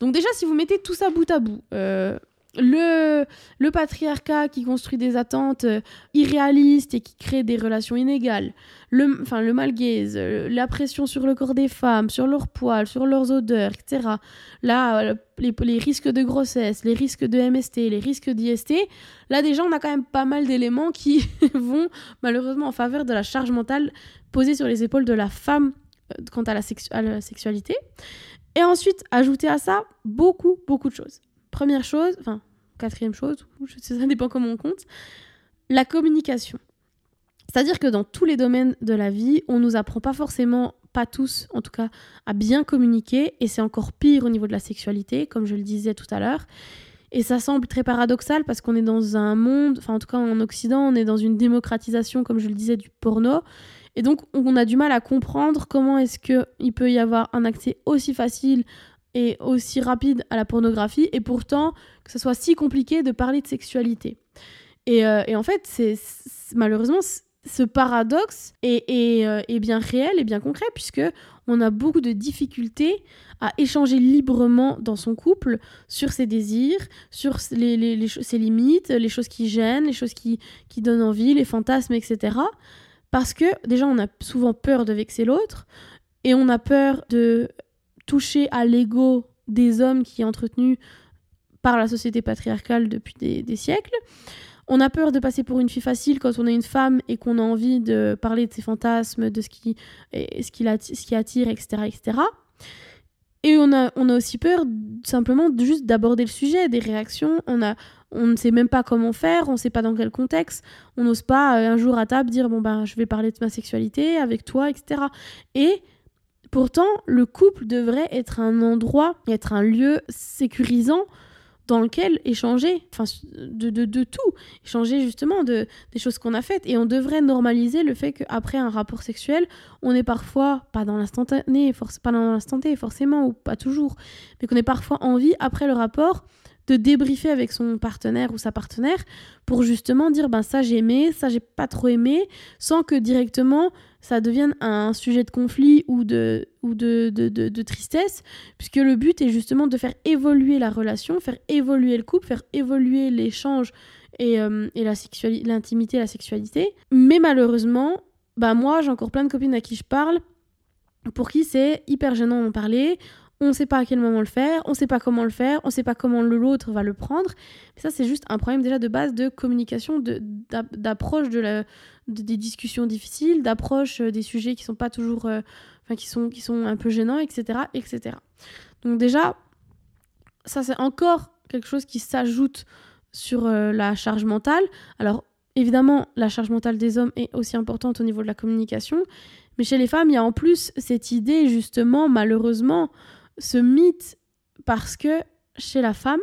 Donc déjà, si vous mettez tout ça bout à bout, euh, le, patriarcat qui construit des attentes euh, irréalistes et qui crée des relations inégales, le, enfin, le malgaise, euh, la pression sur le corps des femmes, sur leur poils, sur leurs odeurs, etc. Là, euh, les, les, risques de grossesse, les risques de MST, les risques d'IST, là déjà on a quand même pas mal d'éléments qui *laughs* vont malheureusement en faveur de la charge mentale posée sur les épaules de la femme quant à la, à la sexualité. Et ensuite, ajouter à ça beaucoup, beaucoup de choses. Première chose, enfin, quatrième chose, ça dépend comment on compte, la communication. C'est-à-dire que dans tous les domaines de la vie, on nous apprend pas forcément, pas tous en tout cas, à bien communiquer, et c'est encore pire au niveau de la sexualité, comme je le disais tout à l'heure. Et ça semble très paradoxal parce qu'on est dans un monde, enfin en tout cas en Occident, on est dans une démocratisation, comme je le disais, du porno. Et donc on a du mal à comprendre comment est-ce qu'il peut y avoir un accès aussi facile et aussi rapide à la pornographie, et pourtant que ce soit si compliqué de parler de sexualité. Et, euh, en fait, c'est malheureusement, ce paradoxe euh, est, bien réel et bien concret puisque on a beaucoup de difficultés à échanger librement dans son couple sur ses désirs, sur ses limites, les choses qui gênent, les choses qui, qui donnent envie, les fantasmes, etc. Parce que déjà on a souvent peur de vexer l'autre et on a peur de toucher à l'ego des hommes qui est entretenu par la société patriarcale depuis des siècles. On a peur de passer pour une fille facile quand on est une femme et qu'on a envie de parler de ses fantasmes, de ce qui, ce qui, attire, etc., etc. Et on a, on a aussi peur simplement juste d'aborder le sujet, des réactions. On, a, on ne sait même pas comment faire, on ne sait pas dans quel contexte. On n'ose pas euh, un jour à table dire bon ben je vais parler de ma sexualité avec toi, etc. Et pourtant le couple devrait être un endroit, être un lieu sécurisant dans lequel échanger, enfin de, de, tout, échanger justement de, des choses qu'on a faites. Et on devrait normaliser le fait qu'après un rapport sexuel, on est parfois, pas dans l'instantané, pas dans forcément, ou pas toujours, mais qu'on ait parfois envie, après le rapport, de débriefer avec son partenaire ou sa partenaire pour justement dire ben ça j'ai aimé, ça j'ai pas trop aimé, sans que directement ça devienne un sujet de conflit ou de, ou de, de, de, tristesse, puisque le but est justement de faire évoluer la relation, faire évoluer le couple, faire évoluer l'échange et, euh, et l'intimité, la sexualité. Mais malheureusement, bah moi j'ai encore plein de copines à qui je parle, pour qui c'est hyper gênant d'en parler, on ne sait pas à quel moment le faire, on ne sait pas comment le faire, on ne sait pas comment l'autre va le prendre. Mais ça, c'est juste un problème déjà de base de communication, d'approche de, des discussions difficiles, d'approche euh, des sujets qui sont pas toujours, euh, enfin qui sont qui sont un peu gênants, etc., etc. Donc déjà, ça c'est encore quelque chose qui s'ajoute sur euh, la charge mentale. Alors évidemment, la charge mentale des hommes est aussi importante au niveau de la communication, mais chez les femmes, il y a en plus cette idée justement, malheureusement, ce mythe parce que chez la femme,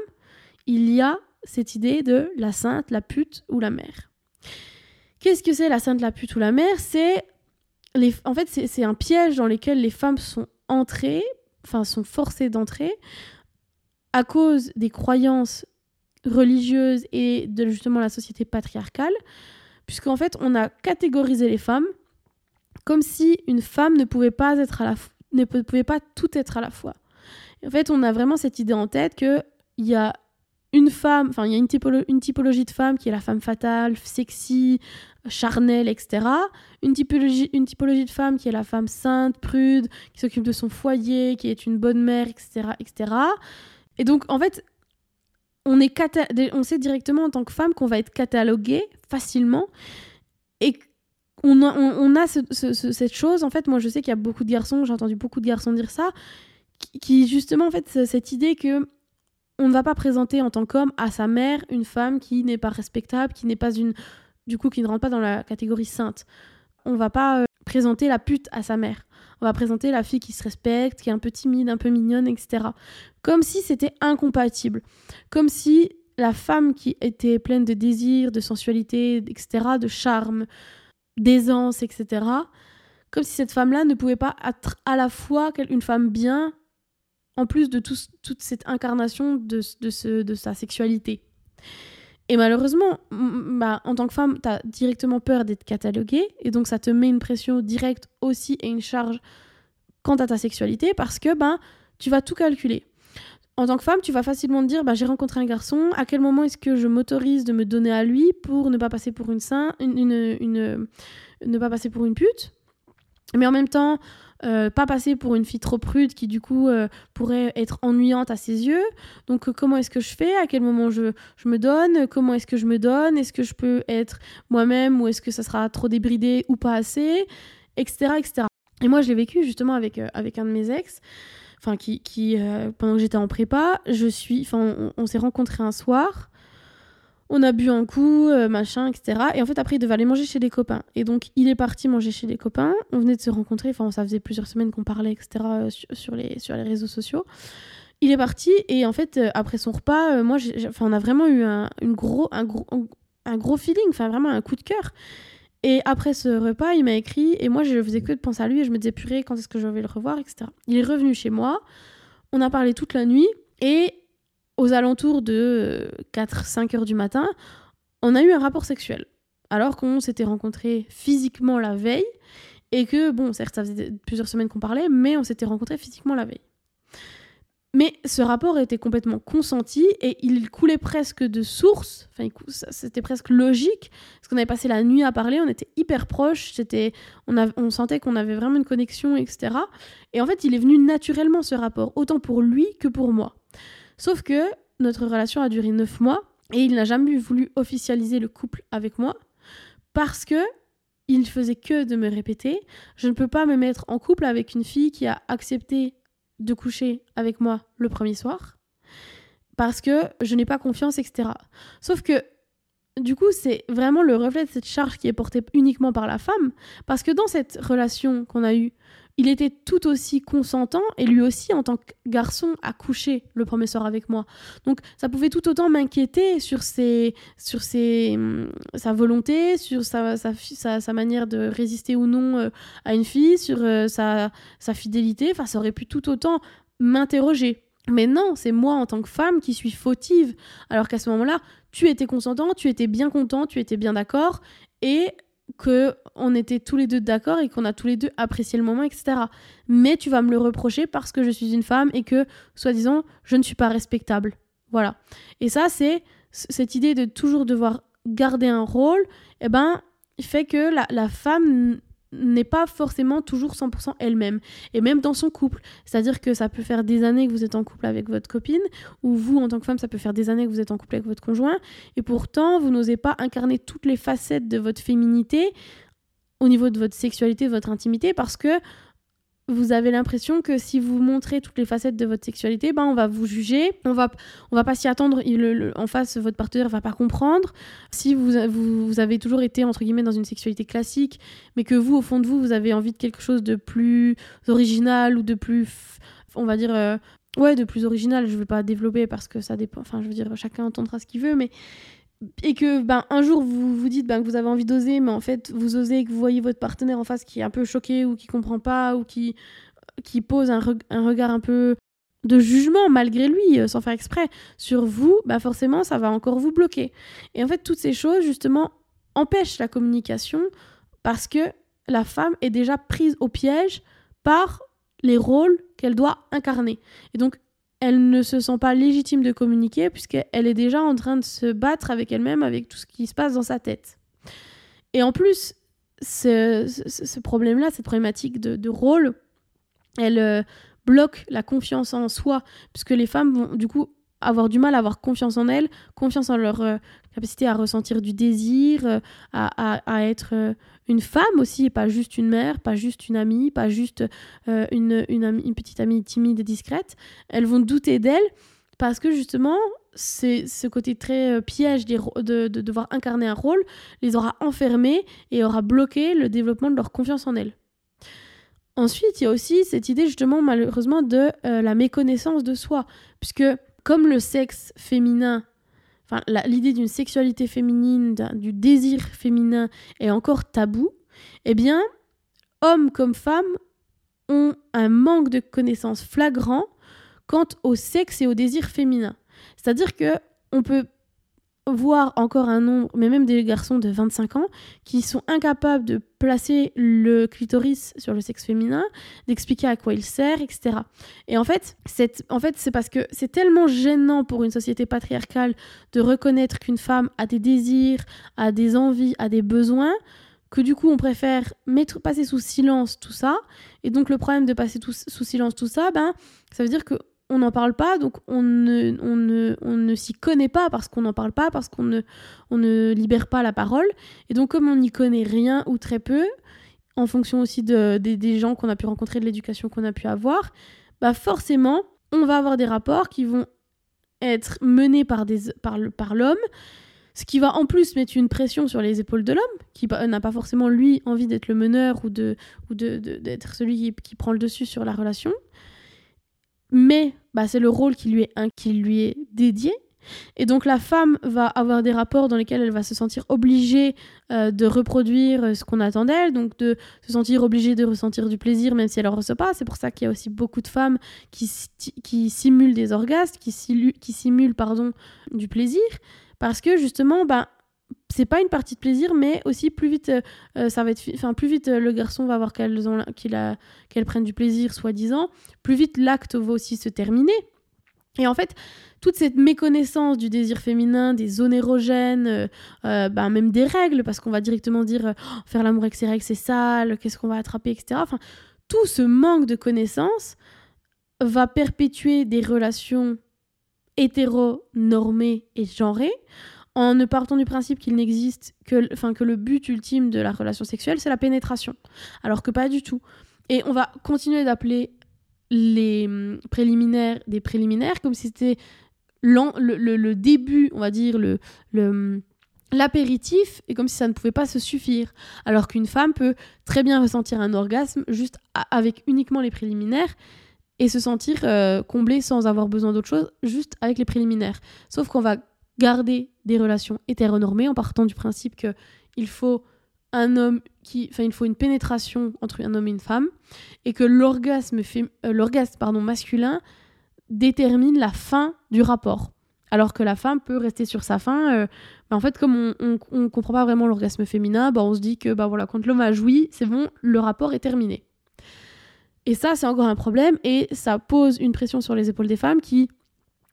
il y a cette idée de la sainte, la pute ou la mère. Qu'est-ce que c'est la sainte, la pute ou la mère? C'est un piège dans lequel les femmes sont entrées, enfin sont forcées d'entrer à cause des croyances religieuses et de justement la société patriarcale, puisqu'en fait on a catégorisé les femmes comme si une femme ne pouvait pas tout être à la fois en fait, on a vraiment cette idée en tête qu'il y a une femme, enfin, il y a une, typologie de femme qui est la femme fatale, sexy, charnelle, etc. Une typologie, une typologie de femme qui est la femme sainte, prude, qui s'occupe de son foyer, qui est une bonne mère, etc. etc. Et donc, en fait, on, est on sait directement en tant que femme qu'on va être catalogué facilement. Et on, a cette chose, en fait, moi je sais qu'il y a beaucoup de garçons, j'ai entendu beaucoup de garçons dire ça, qui justement en fait cette idée que on ne va pas présenter en tant qu'homme à sa mère une femme qui n'est pas respectable, qui n'est pas une du coup qui ne rentre pas dans la catégorie sainte. On va pas euh, présenter la pute à sa mère. On va présenter la fille qui se respecte, qui est un peu timide, un peu mignonne, etc. Comme si c'était incompatible. Comme si la femme qui était pleine de désir, de sensualité, etc., de charme, d'aisance, etc., comme si cette femme-là ne pouvait pas être à la fois une femme bien en plus de toute cette incarnation de, sa sexualité. Et malheureusement, bah, en tant que femme, tu as directement peur d'être cataloguée, et donc ça te met une pression directe aussi et une charge quant à ta sexualité, parce que ben, tu vas tout calculer. En tant que femme, tu vas facilement te dire, bah, j'ai rencontré un garçon, à quel moment est-ce que je m'autorise de me donner à lui pour ne pas passer pour une, sainte, une, une, ne pas passer pour une pute? Mais en même temps, euh, pas passer pour une fille trop prude qui du coup euh, pourrait être ennuyante à ses yeux. Donc euh, comment est-ce que je fais? À quel moment je, je me donne? Comment est-ce que je me donne? Est-ce que je peux être moi-même ou est-ce que ça sera trop débridé ou pas assez? Etc. etc. Et moi je l'ai vécu justement avec, avec un de mes ex. Enfin, qui, qui pendant que j'étais en prépa, je suis, enfin, on, s'est rencontrés un soir. On a bu un coup, euh, machin, etc. Et en fait, après, il devait aller manger chez des copains. Et donc, il est parti manger chez des copains. On venait de se rencontrer, enfin, ça faisait plusieurs semaines qu'on parlait, etc., euh, sur, les, sur les réseaux sociaux. Il est parti, et en fait, euh, après son repas, moi, on a vraiment eu un, une gros, un, gros, un gros feeling, enfin, vraiment un coup de cœur. Et après ce repas, il m'a écrit, et moi, je faisais que de penser à lui, et je me disais, purée, quand est-ce que je vais le revoir, etc. Il est revenu chez moi, on a parlé toute la nuit, et aux alentours de 4-5 heures du matin, on a eu un rapport sexuel. Alors qu'on s'était rencontrés physiquement la veille et que, bon, certes, ça faisait plusieurs semaines qu'on parlait, mais on s'était rencontrés physiquement la veille. Mais ce rapport était complètement consenti et il coulait presque de source. Enfin, c'était presque logique parce qu'on avait passé la nuit à parler, on était hyper proches, c'était, on, on sentait qu'on avait vraiment une connexion, etc. Et en fait, il est venu naturellement ce rapport, autant pour lui que pour moi. Sauf que notre relation a duré neuf mois et il n'a jamais voulu officialiser le couple avec moi parce que il faisait que de me répéter je ne peux pas me mettre en couple avec une fille qui a accepté de coucher avec moi le premier soir parce que je n'ai pas confiance, etc. Sauf que du coup, c'est vraiment le reflet de cette charge qui est portée uniquement par la femme, parce que dans cette relation qu'on a eue, il était tout aussi consentant et lui aussi, en tant que garçon, a couché le premier soir avec moi. Donc ça pouvait tout autant m'inquiéter sur, ses, sur ses, hum, sa volonté, sur sa, sa, sa, manière de résister ou non euh, à une fille, sur euh, sa, sa fidélité. Enfin, ça aurait pu tout autant m'interroger. Mais non, c'est moi en tant que femme qui suis fautive. Alors qu'à ce moment-là, tu étais consentant, tu étais bien content, tu étais bien d'accord. Et que on était tous les deux d'accord et qu'on a tous les deux apprécié le moment, etc. Mais tu vas me le reprocher parce que je suis une femme et que, soi-disant, je ne suis pas respectable. Voilà. Et ça, c'est cette idée de toujours devoir garder un rôle, eh ben, fait que la, la femme n'est pas forcément toujours 100% elle-même. Et même dans son couple. C'est-à-dire que ça peut faire des années que vous êtes en couple avec votre copine, ou vous, en tant que femme, ça peut faire des années que vous êtes en couple avec votre conjoint, et pourtant, vous n'osez pas incarner toutes les facettes de votre féminité au niveau de votre sexualité, de votre intimité, parce que vous avez l'impression que si vous montrez toutes les facettes de votre sexualité, ben on va vous juger, on va on va pas s'y attendre, en face votre partenaire va pas comprendre. Si vous, vous, avez toujours été entre guillemets dans une sexualité classique, mais que vous au fond de vous vous avez envie de quelque chose de plus original ou de plus on va dire euh, ouais, de plus original, je vais pas développer parce que ça dépend enfin je veux dire chacun entendra ce qu'il veut mais et que ben un jour vous vous dites ben, que vous avez envie d'oser mais en fait vous osez et que vous voyez votre partenaire en face qui est un peu choqué ou qui comprend pas ou qui qui pose un, regard un peu de jugement malgré lui euh, sans faire exprès sur vous ben forcément ça va encore vous bloquer. Et en fait toutes ces choses justement empêchent la communication parce que la femme est déjà prise au piège par les rôles qu'elle doit incarner. Et donc elle ne se sent pas légitime de communiquer puisqu'elle est déjà en train de se battre avec elle-même, avec tout ce qui se passe dans sa tête. Et en plus, ce, problème-là, cette problématique de, rôle, elle euh, bloque la confiance en soi, puisque les femmes vont du coup avoir du mal à avoir confiance en elles, confiance en leur euh, capacité à ressentir du désir, euh, à, être euh, une femme aussi, et pas juste une mère, pas juste une amie, pas juste une, petite amie timide et discrète. Elles vont douter d'elles parce que justement, ce côté très piège de, devoir incarner un rôle les aura enfermées et aura bloqué le développement de leur confiance en elles. Ensuite, il y a aussi cette idée justement malheureusement de la méconnaissance de soi, puisque comme le sexe féminin, l'idée d'une sexualité féminine, du désir féminin est encore tabou, eh bien, hommes comme femmes ont un manque de connaissances flagrant quant au sexe et au désir féminin. C'est-à-dire que on peut voir encore un nombre, mais même des garçons de 25 ans, qui sont incapables de placer le clitoris sur le sexe féminin, d'expliquer à quoi il sert, etc. Et en fait, c'est en fait, parce que c'est tellement gênant pour une société patriarcale de reconnaître qu'une femme a des désirs, a des envies, a des besoins, que du coup on préfère mettre, passer sous silence tout ça. Et donc le problème de passer sous silence tout ça, ben, ça veut dire que on n'en parle pas, donc on ne, on ne, on ne s'y connaît pas parce qu'on n'en parle pas, parce qu'on ne, on ne libère pas la parole. Et donc comme on n'y connaît rien ou très peu, en fonction aussi de, des gens qu'on a pu rencontrer, de l'éducation qu'on a pu avoir, bah forcément, on va avoir des rapports qui vont être menés par, des, par, par l'homme Ce qui va en plus mettre une pression sur les épaules de l'homme, qui n'a pas forcément lui envie d'être le meneur ou de ou d'être celui qui, prend le dessus sur la relation. Mais bah, c'est le rôle qui lui, est, qui lui est dédié. Et donc la femme va avoir des rapports dans lesquels elle va se sentir obligée euh, de reproduire euh, ce qu'on attend d'elle, donc de se sentir obligée de ressentir du plaisir même si elle ne reçoit pas. C'est pour ça qu'il y a aussi beaucoup de femmes qui, qui simulent des orgasmes, qui, simulent pardon, du plaisir, parce que justement, ben, c'est pas une partie de plaisir, mais aussi plus vite, euh, ça va être, plus vite le garçon va voir qu'elle qu'elle prenne du plaisir, soi-disant, plus vite l'acte va aussi se terminer. Et en fait, toute cette méconnaissance du désir féminin, des zones érogènes, euh, euh, ben, même des règles, parce qu'on va directement dire oh, faire l'amour avec ses règles c'est sale, qu'est-ce qu'on va attraper, etc. Tout ce manque de connaissances va perpétuer des relations hétéronormées et genrées en ne partant du principe qu'il n'existe que, enfin, que le but ultime de la relation sexuelle, c'est la pénétration. Alors que pas du tout. Et on va continuer d'appeler les hum, préliminaires des préliminaires comme si c'était le, le, début, on va dire, le, hum, l'apéritif et comme si ça ne pouvait pas se suffire. Alors qu'une femme peut très bien ressentir un orgasme juste avec uniquement les préliminaires et se sentir euh, comblée sans avoir besoin d'autre chose, juste avec les préliminaires. Sauf qu'on va garder des relations hétéronormées en partant du principe que il faut un homme qui enfin il faut une pénétration entre un homme et une femme et que l'orgasme euh, l'orgasme pardon masculin détermine la fin du rapport. Alors que la femme peut rester sur sa fin euh, bah, en fait comme on, on, comprend pas vraiment l'orgasme féminin bah on se dit que bah voilà quand l'homme a joui c'est bon le rapport est terminé. Et ça c'est encore un problème et ça pose une pression sur les épaules des femmes qui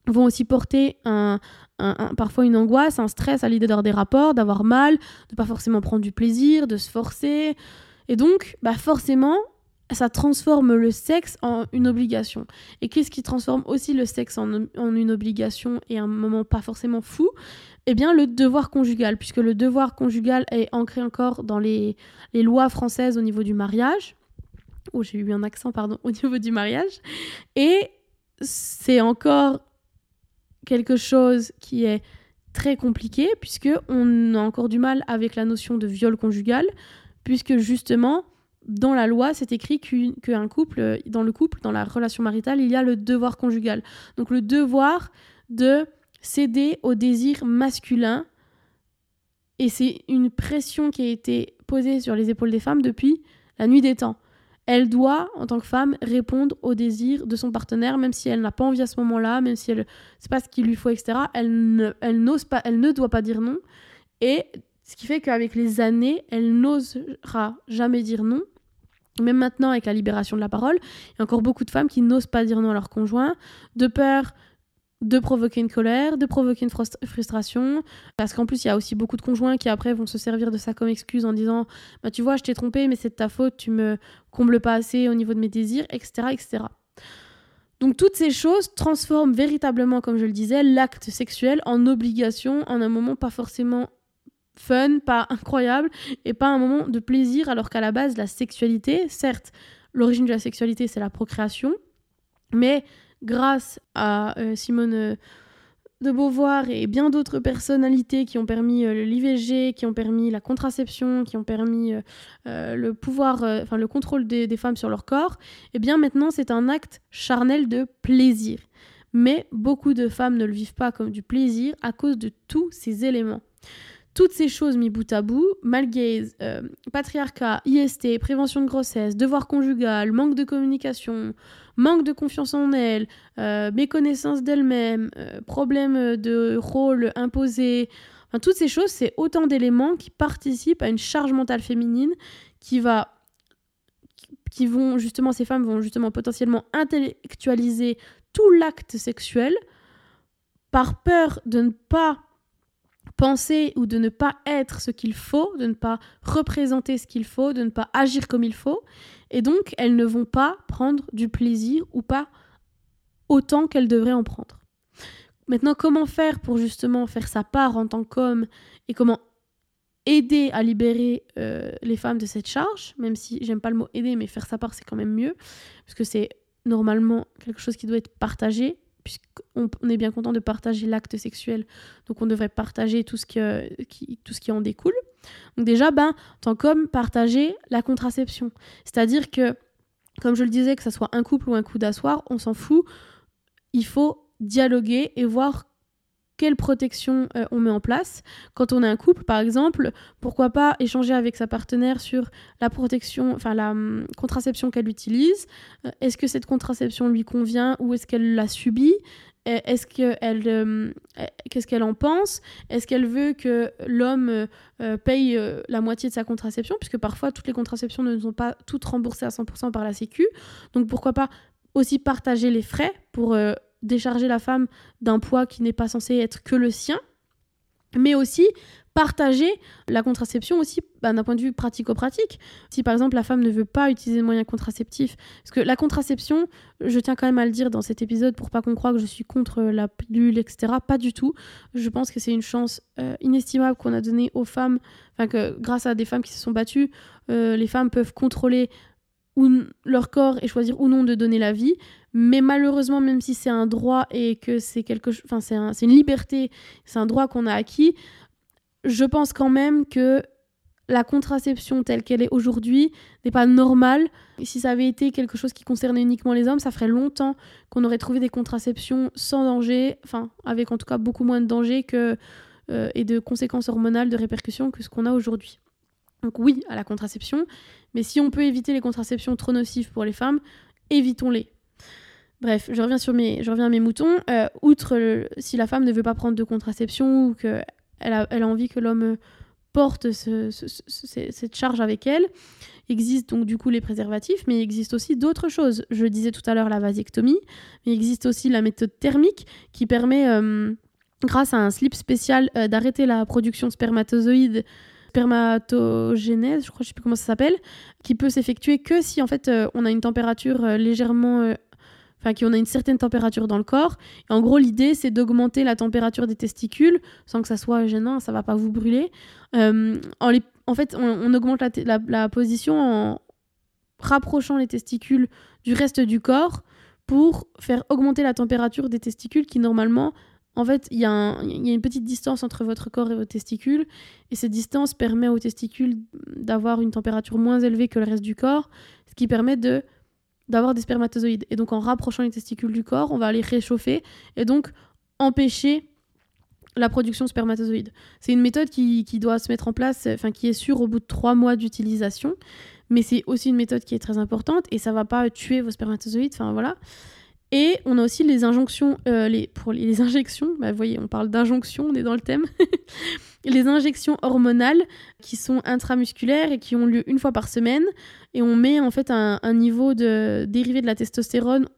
vont aussi porter un, parfois une angoisse, un stress à l'idée d'avoir des rapports, d'avoir mal, de pas forcément prendre du plaisir, de se forcer. Et donc, bah forcément, ça transforme le sexe en une obligation. Et qu'est-ce qui transforme aussi le sexe en, une obligation et un moment pas forcément fou? Eh bien, le devoir conjugal, puisque le devoir conjugal est ancré encore dans les, les lois françaises au niveau du mariage. Oh, j'ai eu un accent, pardon, *laughs* au niveau du mariage. Et c'est encore quelque chose qui est très compliqué puisque on a encore du mal avec la notion de viol conjugal puisque justement dans la loi c'est écrit qu'un couple dans le couple dans la relation maritale il y a le devoir conjugal. Donc le devoir de céder au désir masculin et c'est une pression qui a été posée sur les épaules des femmes depuis la nuit des temps elle doit, en tant que femme, répondre aux désirs de son partenaire, même si elle n'a pas envie à ce moment-là, même si elle sait pas ce qu'il lui faut, etc. Elle ne, elle n'ose pas, elle ne doit pas dire non. Et ce qui fait qu'avec les années, elle n'osera jamais dire non. Même maintenant, avec la libération de la parole, il y a encore beaucoup de femmes qui n'osent pas dire non à leur conjoint, de peur de provoquer une colère, de provoquer une frustration, parce qu'en plus il y a aussi beaucoup de conjoints qui après vont se servir de ça comme excuse en disant bah tu vois je t'ai trompé mais c'est de ta faute, tu me combles pas assez au niveau de mes désirs, etc. etc. Donc toutes ces choses transforment véritablement, comme je le disais, l'acte sexuel en obligation, en un moment pas forcément fun, pas incroyable, et pas un moment de plaisir, alors qu'à la base la sexualité, certes, l'origine de la sexualité c'est la procréation, mais grâce à euh, Simone euh, de Beauvoir et bien d'autres personnalités qui ont permis euh, l'IVG, qui ont permis la contraception, qui ont permis le pouvoir, enfin le contrôle des, des, femmes sur leur corps, et eh bien maintenant c'est un acte charnel de plaisir. Mais beaucoup de femmes ne le vivent pas comme du plaisir à cause de tous ces éléments. Toutes ces choses mis bout à bout, malgaise, patriarcat, IST, prévention de grossesse, devoir conjugal, manque de communication, manque de confiance en elle, euh, méconnaissance d'elle-même, euh, problème de rôle imposé. Enfin, toutes ces choses, c'est autant d'éléments qui participent à une charge mentale féminine qui va qui vont justement ces femmes vont justement potentiellement intellectualiser tout l'acte sexuel par peur de ne pas penser ou de ne pas être ce qu'il faut, de ne pas représenter ce qu'il faut, de ne pas agir comme il faut. Et donc, elles ne vont pas prendre du plaisir ou pas autant qu'elles devraient en prendre. Maintenant, comment faire pour justement faire sa part en tant qu'homme et comment aider à libérer euh, les femmes de cette charge, même si j'aime pas le mot aider, mais faire sa part c'est quand même mieux, parce que c'est normalement quelque chose qui doit être partagé, puisqu'on on est bien content de partager l'acte sexuel, donc on devrait partager tout ce qui, euh, tout ce qui en découle. Donc déjà, ben, en tant qu'homme, partager la contraception. C'est-à-dire que, comme je le disais, que ce soit un couple ou un coup d'asseoir, on s'en fout. Il faut dialoguer et voir quelle protection euh, on met en place. Quand on est un couple, par exemple, pourquoi pas échanger avec sa partenaire sur la protection, enfin la hum, contraception qu'elle utilise. Euh, est-ce que cette contraception lui convient ou est-ce qu'elle l'a subie est-ce qu'elle, hum, qu'est-ce qu'elle en pense? Est-ce qu'elle veut que l'homme euh, paye la moitié de sa contraception? Puisque parfois, toutes les contraceptions ne sont pas toutes remboursées à 100% par la Sécu. Donc pourquoi pas aussi partager les frais pour décharger la femme d'un poids qui n'est pas censé être que le sien, mais aussi partager la contraception aussi bah, d'un point de vue pratico-pratique. Si par exemple la femme ne veut pas utiliser de moyens contraceptifs, parce que la contraception, je tiens quand même à le dire dans cet épisode pour pas qu'on croie que je suis contre la pilule, etc. Pas du tout. Je pense que c'est une chance euh, inestimable qu'on a donnée aux femmes, enfin que grâce à des femmes qui se sont battues, euh, les femmes peuvent contrôler ou leur corps et choisir ou non de donner la vie. Mais malheureusement, même si c'est un droit et que c'est quelque enfin c'est un, une liberté, c'est un droit qu'on a acquis, je pense quand même que la contraception telle qu'elle est aujourd'hui n'est pas normale. Si ça avait été quelque chose qui concernait uniquement les hommes, ça ferait longtemps qu'on aurait trouvé des contraceptions sans danger, enfin avec en tout cas beaucoup moins de danger que, euh, et de conséquences hormonales, de répercussions que ce qu'on a aujourd'hui. Donc oui à la contraception, mais si on peut éviter les contraceptions trop nocives pour les femmes, évitons-les. Bref, je reviens, sur mes, je reviens à mes moutons. Euh, outre si la femme ne veut pas prendre de contraception ou qu'elle a, elle a envie que l'homme porte cette charge avec elle, existe donc du coup les préservatifs, mais il existe aussi d'autres choses. Je disais tout à l'heure la vasectomie, mais il existe aussi la méthode thermique qui permet, euh, grâce à un slip spécial, euh, d'arrêter la production de spermatozoïdes spermatogénèse, je crois, je sais plus comment ça s'appelle, qui peut s'effectuer que si en fait euh, on a une température euh, légèrement, euh, enfin qu'on a une certaine température dans le corps. En gros, l'idée c'est d'augmenter la température des testicules sans que ça soit gênant, ça va pas vous brûler. en, fait, on, augmente la, position en rapprochant les testicules du reste du corps pour faire augmenter la température des testicules qui normalement en fait, il y, a une petite distance entre votre corps et vos testicules, et cette distance permet aux testicules d'avoir une température moins élevée que le reste du corps, ce qui permet de d'avoir des spermatozoïdes. Et donc en rapprochant les testicules du corps, on va les réchauffer et donc empêcher la production de spermatozoïdes. C'est une méthode qui, doit se mettre en place, enfin qui est sûre au bout de trois mois d'utilisation, mais c'est aussi une méthode qui est très importante et ça va pas tuer vos spermatozoïdes, enfin voilà. Et on a aussi les injonctions, euh, les, pour les, injections, bah, vous voyez, on parle d'injonctions, on est dans le thème. *laughs* les injections hormonales qui sont intramusculaires et qui ont lieu une fois par semaine. Et on met en fait un, niveau de dérivé de la testostérone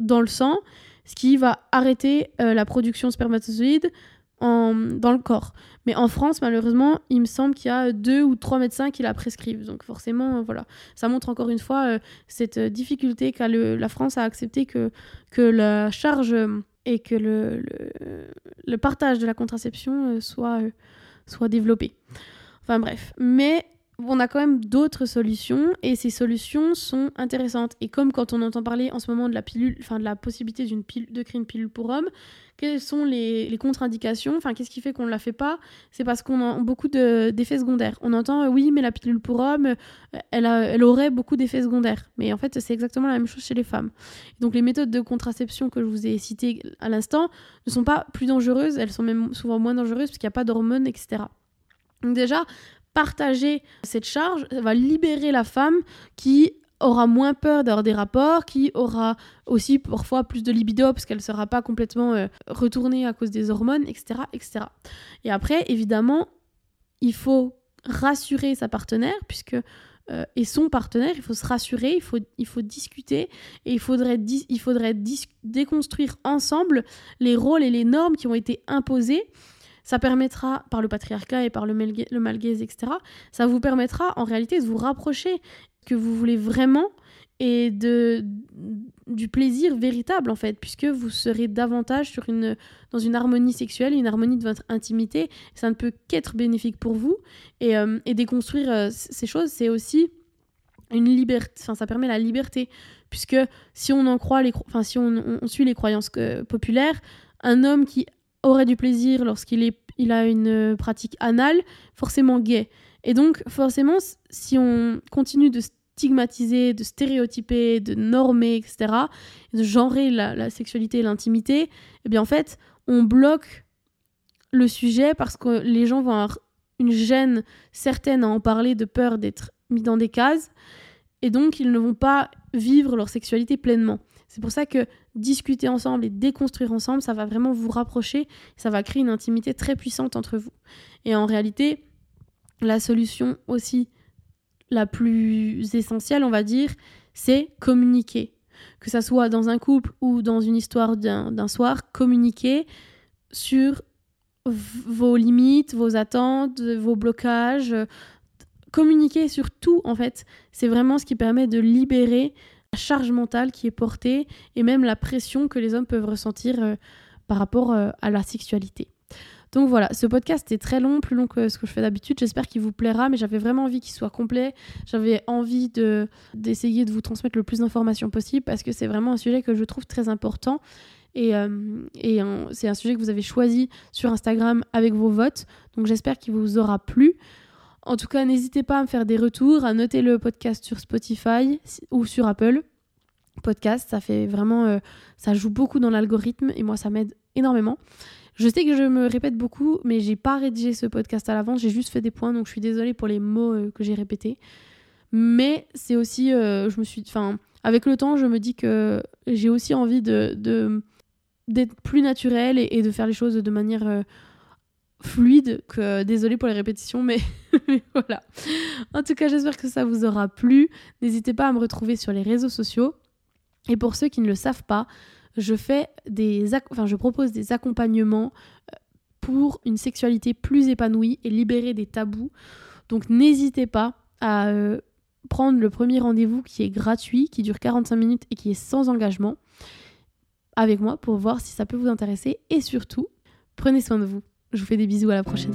dans le sang, ce qui va arrêter euh, la production de spermatozoïdes dans le corps. Mais en France, malheureusement, il me semble qu'il y a deux ou trois médecins qui la prescrivent. Donc forcément, euh, voilà. Ça montre encore une fois euh, cette difficulté qu'a la France à accepter que, que la charge euh, et que le, le, partage de la contraception soit, soit développé. Enfin bref. Mais on a quand même d'autres solutions et ces solutions sont intéressantes. Et comme quand on entend parler en ce moment de la pilule, enfin de la possibilité d'une pilule, de créer une pilule pour hommes, quelles sont les, contre-indications? Enfin, qu'est-ce qui fait qu'on ne la fait pas? C'est parce qu'on a beaucoup d'effets secondaires. On entend euh, oui, mais la pilule pour hommes, euh, elle, elle aurait beaucoup d'effets secondaires. Mais en fait, c'est exactement la même chose chez les femmes. Donc les méthodes de contraception que je vous ai citées à l'instant ne sont pas plus dangereuses, elles sont même souvent moins dangereuses parce qu'il n'y a pas d'hormones, etc. Donc déjà, partager cette charge va libérer la femme qui aura moins peur d'avoir des rapports, qui aura aussi parfois plus de libido parce qu'elle ne sera pas complètement euh, retournée à cause des hormones, etc., etc. Et après, évidemment, il faut rassurer sa partenaire puisque euh, et son partenaire, il faut se rassurer, il faut, il faut discuter et il faudrait, il faudrait déconstruire ensemble les rôles et les normes qui ont été imposés ça permettra, par le patriarcat et par le, le malgaise, etc., ça vous permettra en réalité de vous rapprocher que vous voulez vraiment et de, du plaisir véritable en fait, puisque vous serez davantage dans une harmonie sexuelle, une harmonie de votre intimité. Ça ne peut qu'être bénéfique pour vous. Et, euh, et déconstruire euh, ces choses, c'est aussi une liberté, enfin ça permet la liberté, puisque si on en croit les, enfin si on, suit les croyances populaires, un homme qui aurait du plaisir lorsqu'il est, il a une pratique anale, forcément gay. Et donc forcément, si on continue de stigmatiser, de stéréotyper, de normer, etc., de genrer la, la sexualité et l'intimité, eh bien en fait, on bloque le sujet parce que les gens vont avoir une gêne certaine à en parler de peur d'être mis dans des cases et donc ils ne vont pas vivre leur sexualité pleinement. C'est pour ça que discuter ensemble et déconstruire ensemble, ça va vraiment vous rapprocher, ça va créer une intimité très puissante entre vous. Et en réalité, la solution aussi la plus essentielle, on va dire, c'est communiquer. Que ça soit dans un couple ou dans une histoire d'un soir, communiquer sur vos limites, vos attentes, vos blocages. Communiquer sur tout, en fait, c'est vraiment ce qui permet de libérer charge mentale qui est portée et même la pression que les hommes peuvent ressentir euh, par rapport euh, à la sexualité. Donc voilà, ce podcast est très long, plus long que ce que je fais d'habitude. J'espère qu'il vous plaira, mais j'avais vraiment envie qu'il soit complet. J'avais envie de d'essayer de vous transmettre le plus d'informations possible parce que c'est vraiment un sujet que je trouve très important. Et, euh, et c'est un sujet que vous avez choisi sur Instagram avec vos votes. Donc j'espère qu'il vous aura plu. En tout cas, n'hésitez pas à me faire des retours, à noter le podcast sur Spotify ou sur Apple Podcast. Ça fait vraiment, euh, ça joue beaucoup dans l'algorithme et moi ça m'aide énormément. Je sais que je me répète beaucoup, mais j'ai pas rédigé ce podcast à l'avance, j'ai juste fait des points, donc je suis désolée pour les mots euh, que j'ai répétés. Mais c'est aussi, euh, je me suis, enfin, avec le temps, je me dis que j'ai aussi envie de, d'être plus naturel et, de faire les choses de manière fluide. Que désolée pour les répétitions, *laughs* mais, voilà. En tout cas, j'espère que ça vous aura plu. N'hésitez pas à me retrouver sur les réseaux sociaux. Et pour ceux qui ne le savent pas, je fais des enfin, je propose des accompagnements euh, pour une sexualité plus épanouie et libérer des tabous. Donc n'hésitez pas à euh, prendre le premier rendez-vous qui est gratuit, qui dure 45 minutes et qui est sans engagement avec moi pour voir si ça peut vous intéresser et surtout, prenez soin de vous. Je vous fais des bisous à la prochaine.